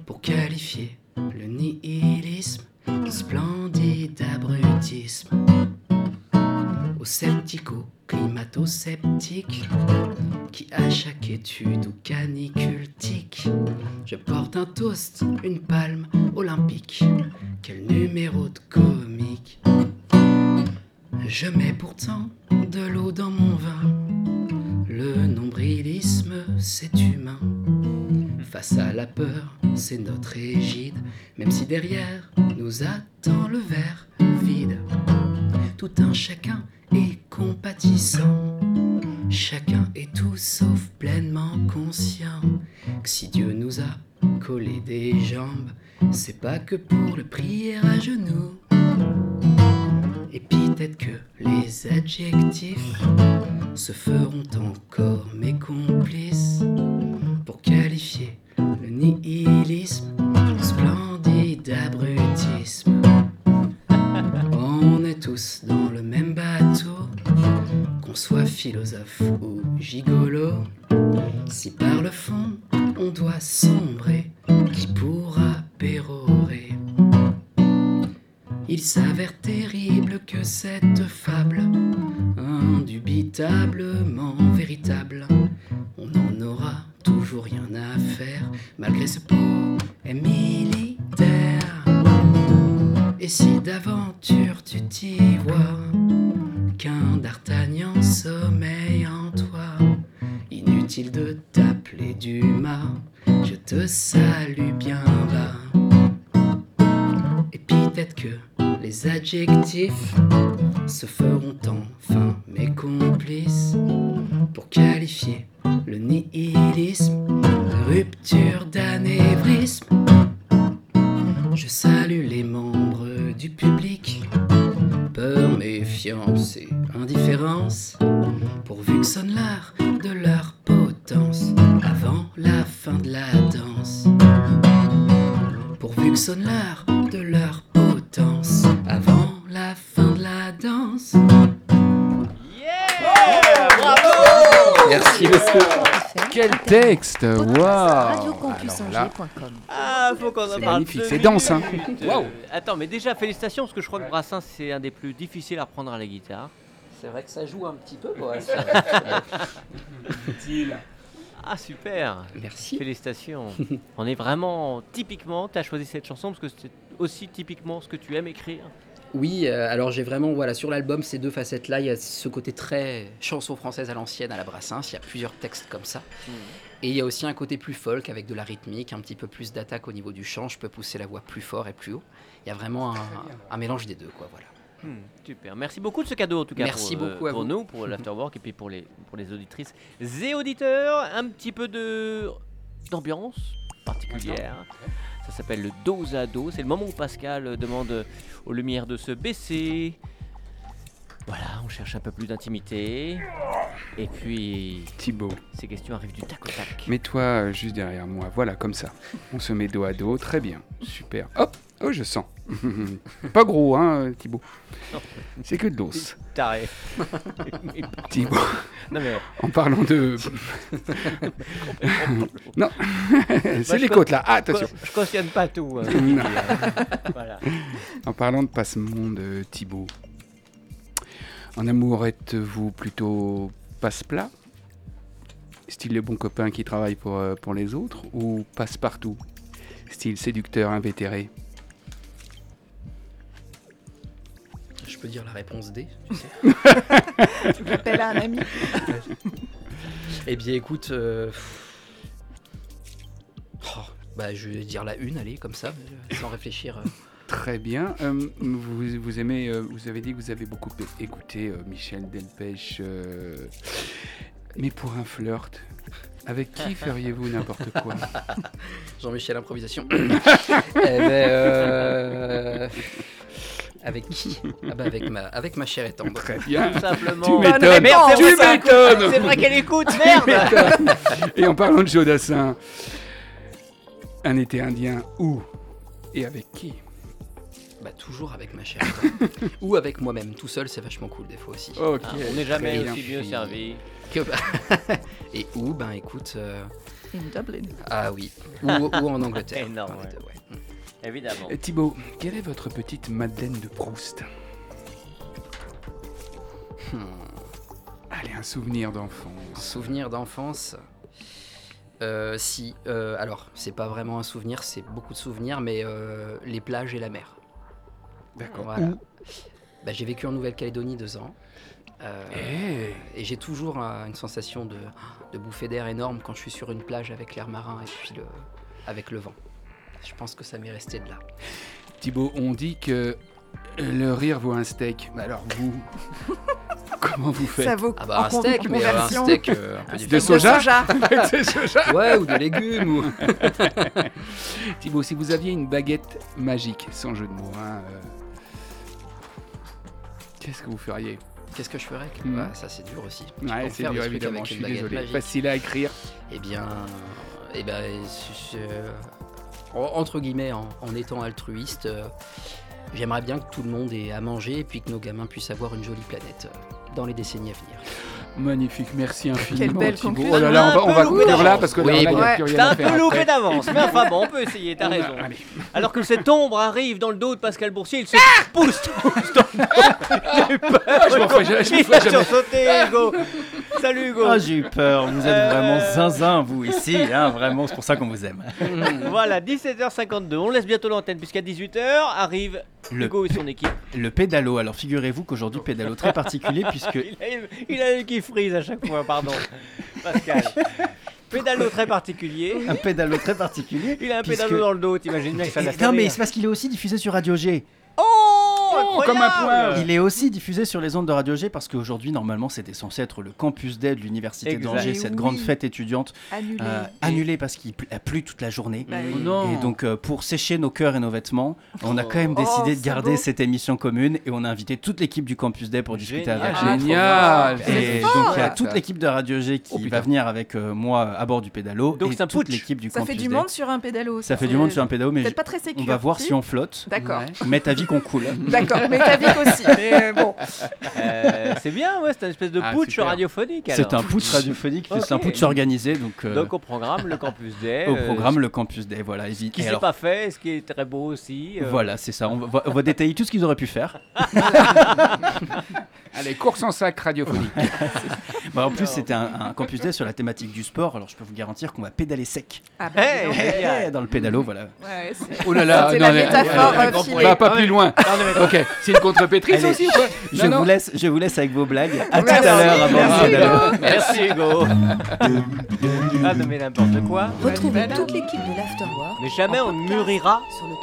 pour qualifier le nihilisme, splendide abrutisme. Aux sceptico, climato-sceptiques, qui à chaque étude ou canicule tic, je porte un toast, une palme olympique. Quel numéro de comique! Je mets pourtant de l'eau dans mon vin. Le nombrilisme, c'est humain. Face à la peur, c'est notre égide, même si derrière nous attend le verre vide. Tout un chacun est compatissant. Chacun est tout sauf pleinement conscient que si Dieu nous a collé des jambes, c'est pas que pour le prier à genoux. Et peut-être que les adjectifs se feront encore mes complices pour qualifier le nihilisme, texte Waouh Ah, faut qu'on en C'est parle. magnifique, c'est dense, hein. Waouh. Attends, mais déjà, félicitations, parce que je crois que Brassens, c'est un des plus difficiles à reprendre à la guitare. C'est vrai que ça joue un petit peu. quoi. *laughs* Ah, super Merci. Félicitations. *laughs* On est vraiment typiquement, tu as choisi cette chanson parce que c'est aussi typiquement ce que tu aimes écrire. Oui, euh, alors j'ai vraiment, voilà, sur l'album, ces deux facettes-là, il y a ce côté très chanson française à l'ancienne, à la Brassens, il y a plusieurs textes comme ça. Et il y a aussi un côté plus folk, avec de la rythmique, un petit peu plus d'attaque au niveau du chant, je peux pousser la voix plus fort et plus haut. Il y a vraiment un, un mélange des deux, quoi, voilà. Hmm, super. Merci beaucoup de ce cadeau en tout cas Merci pour, euh, beaucoup à pour vous. nous, pour *laughs* l'afterwork et puis pour les, pour les auditrices et auditeurs. Un petit peu de d'ambiance particulière. Ça s'appelle le dos à dos. C'est le moment où Pascal euh, demande euh, aux lumières de se baisser. Voilà, on cherche un peu plus d'intimité. Et puis, Thibaut, ces questions arrivent du tac au tac. mets-toi euh, juste derrière moi. Voilà, comme ça. On se met dos à dos. Très bien. Super. Hop. Oh, je sens. *laughs* Pas gros, hein, euh, Thibaut. Non. C'est que de l'os. Taré. *laughs* Thibaut, non mais, en parlant de. *laughs* non, c'est les côtes là. Ah, attention. je cautionne pas tout. hein. Non. voilà. En parlant de passe-monde, euh, Thibaut, en amour, êtes-vous plutôt passe-plat Style le bon copain qui travaille pour, euh, pour les autres Ou passe-partout Style séducteur invétéré? Je peux dire la réponse D, tu sais. *laughs* J'appelle un ami. *laughs* Eh bien, écoute. euh. Oh, bah, je vais dire la une, allez, comme ça, euh, sans réfléchir. euh. Très bien. Euh, vous, vous aimez, euh, vous avez dit que vous avez beaucoup écouté euh, Michel Delpech. euh, mais pour un flirt, avec qui *laughs* feriez-vous n'importe quoi? Jean-Michel Improvisation. *coughs* eh ben, euh, Avec qui? Ah bah avec, ma, avec ma chère et tendre. Très bien. Tout simplement. Tu m'étonnes. Tu m'étonnes. C'est vrai qu'elle écoute, merde Et en parlant de Jodassin, un été indien où et avec qui? Bah, toujours avec ma chère. *laughs* Ou avec moi-même, tout seul, c'est vachement cool des fois aussi. Ok. Ah, On n'est jamais bien. aussi bien servi. Que- *laughs* et où? Ben écoute. euh, In Dublin. Ah oui. Ou, ou en Angleterre. *laughs* Énorme, Un des ouais. deux, ouais. Évidemment. Thibaut, quelle est votre petite Madeleine de Proust? Hmm. Allez, un souvenir d'enfance. Souvenir d'enfance. Euh, si, euh, alors c'est pas vraiment un souvenir, c'est beaucoup de souvenirs, mais euh, les plages et la mer. D'accord. Voilà. Où Bah, j'ai vécu en Nouvelle-Calédonie deux ans. Euh, Eh, Et j'ai toujours euh, une sensation de, de bouffée d'air énorme quand je suis sur une plage avec l'air marin et puis le, avec le vent. Je pense que ça m'est resté de là. Thibaut, on dit que le rire vaut un steak. Mais alors vous, *laughs* comment vous faites? Ça vaut Ah bah un steak, mais euh, un steak euh, un peu *laughs* De différent. soja? soja. *laughs* Ouais, ou de légumes. Ou... Thibaut, si vous aviez une baguette magique, sans jeu de mots, hein, euh, qu'est-ce que vous feriez Qu'est-ce que je ferais Mhm. Ouais, Ça c'est dur aussi. Je Ouais, c'est dur évidemment, je suis désolé. magique. Facile à écrire. Eh bien, eh ben, je- je- en- entre guillemets, en, en étant altruiste, euh, j'aimerais bien que tout le monde ait à manger et puis que nos gamins puissent avoir une jolie planète euh, dans les décennies à venir. Magnifique, merci infiniment belle Thibaut. conclusion. Oh là là, on va, on va conclure là d'avance. parce que Oui, là, bon. Ouais. un peu loupé d'avance, mais enfin bon, on peut essayer, t'as raison. allez. Alors que cette ombre arrive dans le dos de Pascal Boursier, il se pousse tous *laughs* dans le dos. J'ai eu peur. Ah, je m'en jamais- m'en Il a sursauté, Hugo. Salut Hugo. Ah, j'ai eu peur. Vous êtes Euh. vraiment zinzin, vous, ici. Hein, vraiment, c'est pour ça qu'on vous aime. *laughs* Voilà, 17h52. On laisse bientôt l'antenne puisqu'à 18h arrive Le, Hugo et son équipe. le pédalo. Alors, figurez-vous qu'aujourd'hui, pédalo très particulier, puisque *laughs* Il a, eu qui frise à chaque fois, pardon. Pascal. Pédalo très particulier. un pédalo très particulier. Il a un puisque- pédalo dans le dos, t'imagines bien que ça Non, mais c'est parce qu'il est aussi diffusé sur Radio G. Oh, Oh, comme un. Il est aussi diffusé sur les ondes de Radio G parce qu'aujourd'hui, normalement, c'était censé être le campus day de l'université d'Angers, Et cette oui. grande fête étudiante, Annulé. euh, annulée parce qu'il pl- a plu toute la journée. Bah, Oh non. Et donc, euh, pour sécher nos cœurs et nos vêtements, on a quand même Oh, décidé de garder beau. cette émission commune et on a invité toute l'équipe du Campus Day pour discuter Génial. avec Ah, nous. Génial. Et donc il y a toute l'équipe de Radio G qui Oh, va venir avec euh, moi à bord du pédalo Donc et c'est un toute putsch. l'équipe du Ça Campus fait du Day. monde sur un pédalo. Ça fait du monde sur un pédalo, mais pas très on va voir si on flotte. D'accord. Mais ta vie qu'on coule. D'accord, vie aussi. Mais bon, Euh, c'est bien, ouais, c'est une espèce de Ah, putsch super. radiophonique. C'est un putsch radiophonique, c'est un putsch organisé donc, euh, Donc au programme, le Campus Day. *laughs* au euh, programme le Campus Day. Voilà, et- Ce qui s'est pas fait, ce qui est très beau aussi. euh, Voilà, c'est ça. On va, on va détailler tout ce qu'ils auraient pu faire. *laughs* Allez, course en sac radiophonique. *laughs* Bah, en plus, c'était un, un Campus Day sur la thématique du sport. Alors, je peux vous garantir qu'on va pédaler sec. ah bah, Hey, dans le pédalo, voilà. Ouais, Oh là là, C'est non, la métaphore, euh, euh. Va pas plus loin. Ok, c'est une contrepétrice Allez. aussi ou quoi Je Non, non. vous, laisse, je vous laisse avec vos blagues. À tout à l'heure Merci, pédalo. Hugo. Merci Hugo. ah non mais n'importe quoi. Retrouvez toute l'équipe de l'Afterwork Mais jamais on podcast mûrira. sur le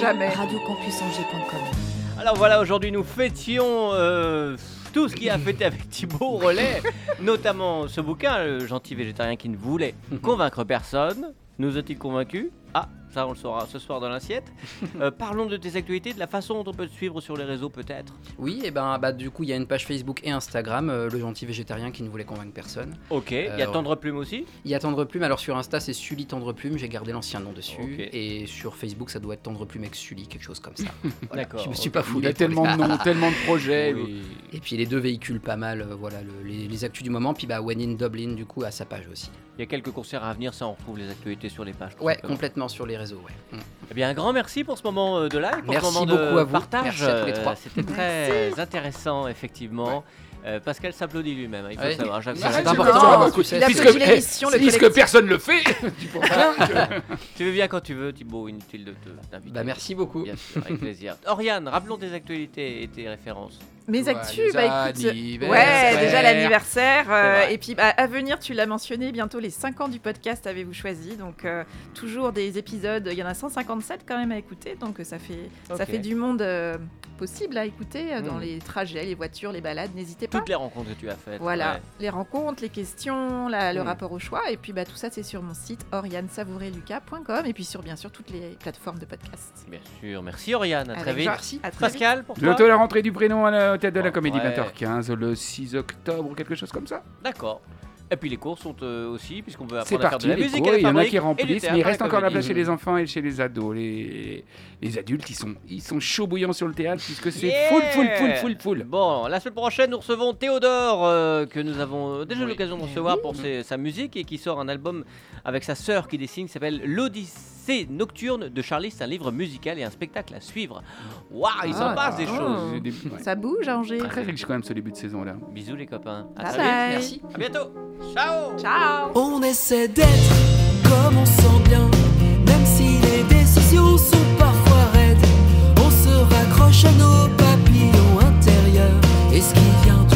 Jamais. www.radiocampusangers.com. Alors voilà, aujourd'hui nous fêtions euh, tout ce qui a fêté avec Thibaut Relais, *laughs* notamment ce bouquin, Le gentil végétarien qui ne voulait *laughs* convaincre personne. Nous a-t-il convaincus? Ah, Ça, on le saura ce soir dans l'assiette. *laughs* Euh, parlons de tes actualités, de la façon dont on peut te suivre sur les réseaux, peut-être. Oui, et ben bah du coup il y a une page Facebook et Instagram, euh, le gentil végétarien qui ne voulait convaincre personne. Ok. Il y a ouais. Tendre Plume aussi. Il y a Tendre Plume, alors sur Insta c'est Sully Tendre Plume, j'ai gardé l'ancien nom dessus. Et sur Facebook ça doit être Tendre Plume avec Sully, quelque chose comme ça. *laughs* Voilà, D'accord, Je me suis pas Il foulé. a tellement de noms, tellement de projets. Oui. Et puis les deux véhicules pas mal, euh, voilà, le- les, les actus du moment. Puis bah When in Dublin du coup à sa page aussi. Il y a quelques concerts à venir, ça on retrouve les actualités sur les pages. Ouais, complètement sur les réseaux, ouais. Mm. Eh bien, un grand merci pour ce moment euh, de live, pour Merci ce moment beaucoup de à vous. partage. Merci à tous les trois. Euh, C'était très *laughs* intéressant, effectivement. Euh, Pascal s'applaudit lui-même, hein, il faut Ouais. le savoir. Jacques, Bah, c'est important. Ah, a puisque, eh, l'émission, le puisque personne le fait, *laughs* tu. Tu veux bien quand tu veux, Thibaut, inutile de te t'inviter. Bah merci beaucoup. Bien sûr, avec plaisir. Oriane, rappelons tes actualités et tes références. Mes actus, bah écoute, ouais, déjà l'anniversaire, euh, et puis bah, à venir, tu l'as mentionné, bientôt les 5 ans du podcast avez-vous choisi, donc euh, toujours des épisodes, il y en a 157 quand même à écouter, donc euh, ça fait, ça fait du monde euh, possible à écouter euh, dans Mm. les trajets, les voitures, les balades, n'hésitez pas. Toutes les rencontres que tu as faites. Voilà, ouais. les rencontres, les questions, la- le Mm. rapport au choix, et puis bah, tout ça c'est sur mon site oriansavoureluca.com et puis sur bien sûr toutes les plateformes de podcast. Bien sûr, merci Oriane, à très vite. Merci. À très vite. Pascal, pour toi Bientôt la rentrée du prénom à la au théâtre de la Comédie, ouais. 20h15, le 6 octobre, quelque chose comme ça. D'accord. Et puis les cours sont euh, aussi, puisqu'on veut apprendre à faire de la les musique il y en a qui remplissent, mais il reste encore la place chez les enfants et chez les ados. Les, les adultes, ils sont, ils sont chauds bouillants sur le théâtre puisque c'est Yeah full, full, full, full, full. Bon, la semaine prochaine, nous recevons Théodore, euh, que nous avons déjà eu Oui. l'occasion de recevoir pour ses- sa musique et qui sort un album avec sa sœur qui dessine, qui s'appelle L'Odyssée nocturne de Charlie. C'est un livre musical et un spectacle à suivre. Waouh, il s'en Ah, passe des ah. choses. C'est des- ouais. Ça bouge à Angers. Très riche quand même ce début de saison là. Bisous les copains. À Bye très vite. bye. Merci. À bientôt. Ciao. Ciao On essaie d'être comme on sent bien, même si les décisions sont parfois raides. On se raccroche à nos papillons intérieurs et ce qui vient du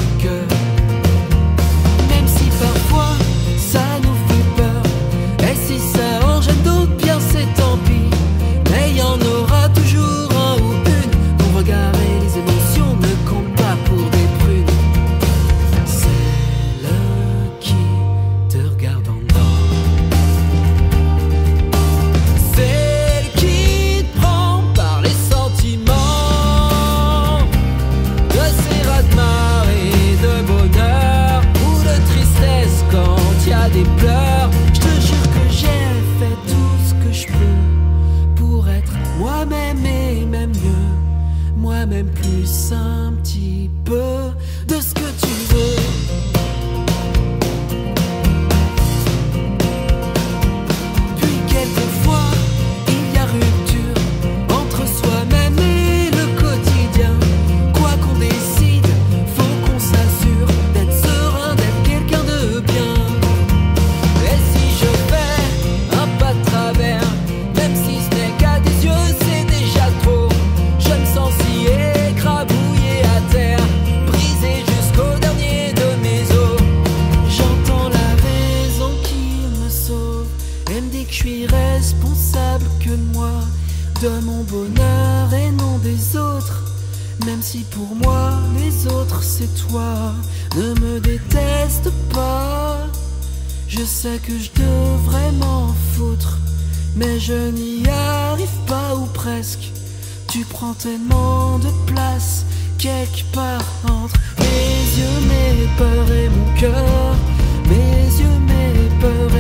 autres c'est toi, ne me déteste pas. Je sais que je devrais m'en foutre, mais je n'y arrive pas ou presque. Tu prends tellement de place quelque part entre mes yeux, mes peurs et mon cœur. Mes yeux, mes peurs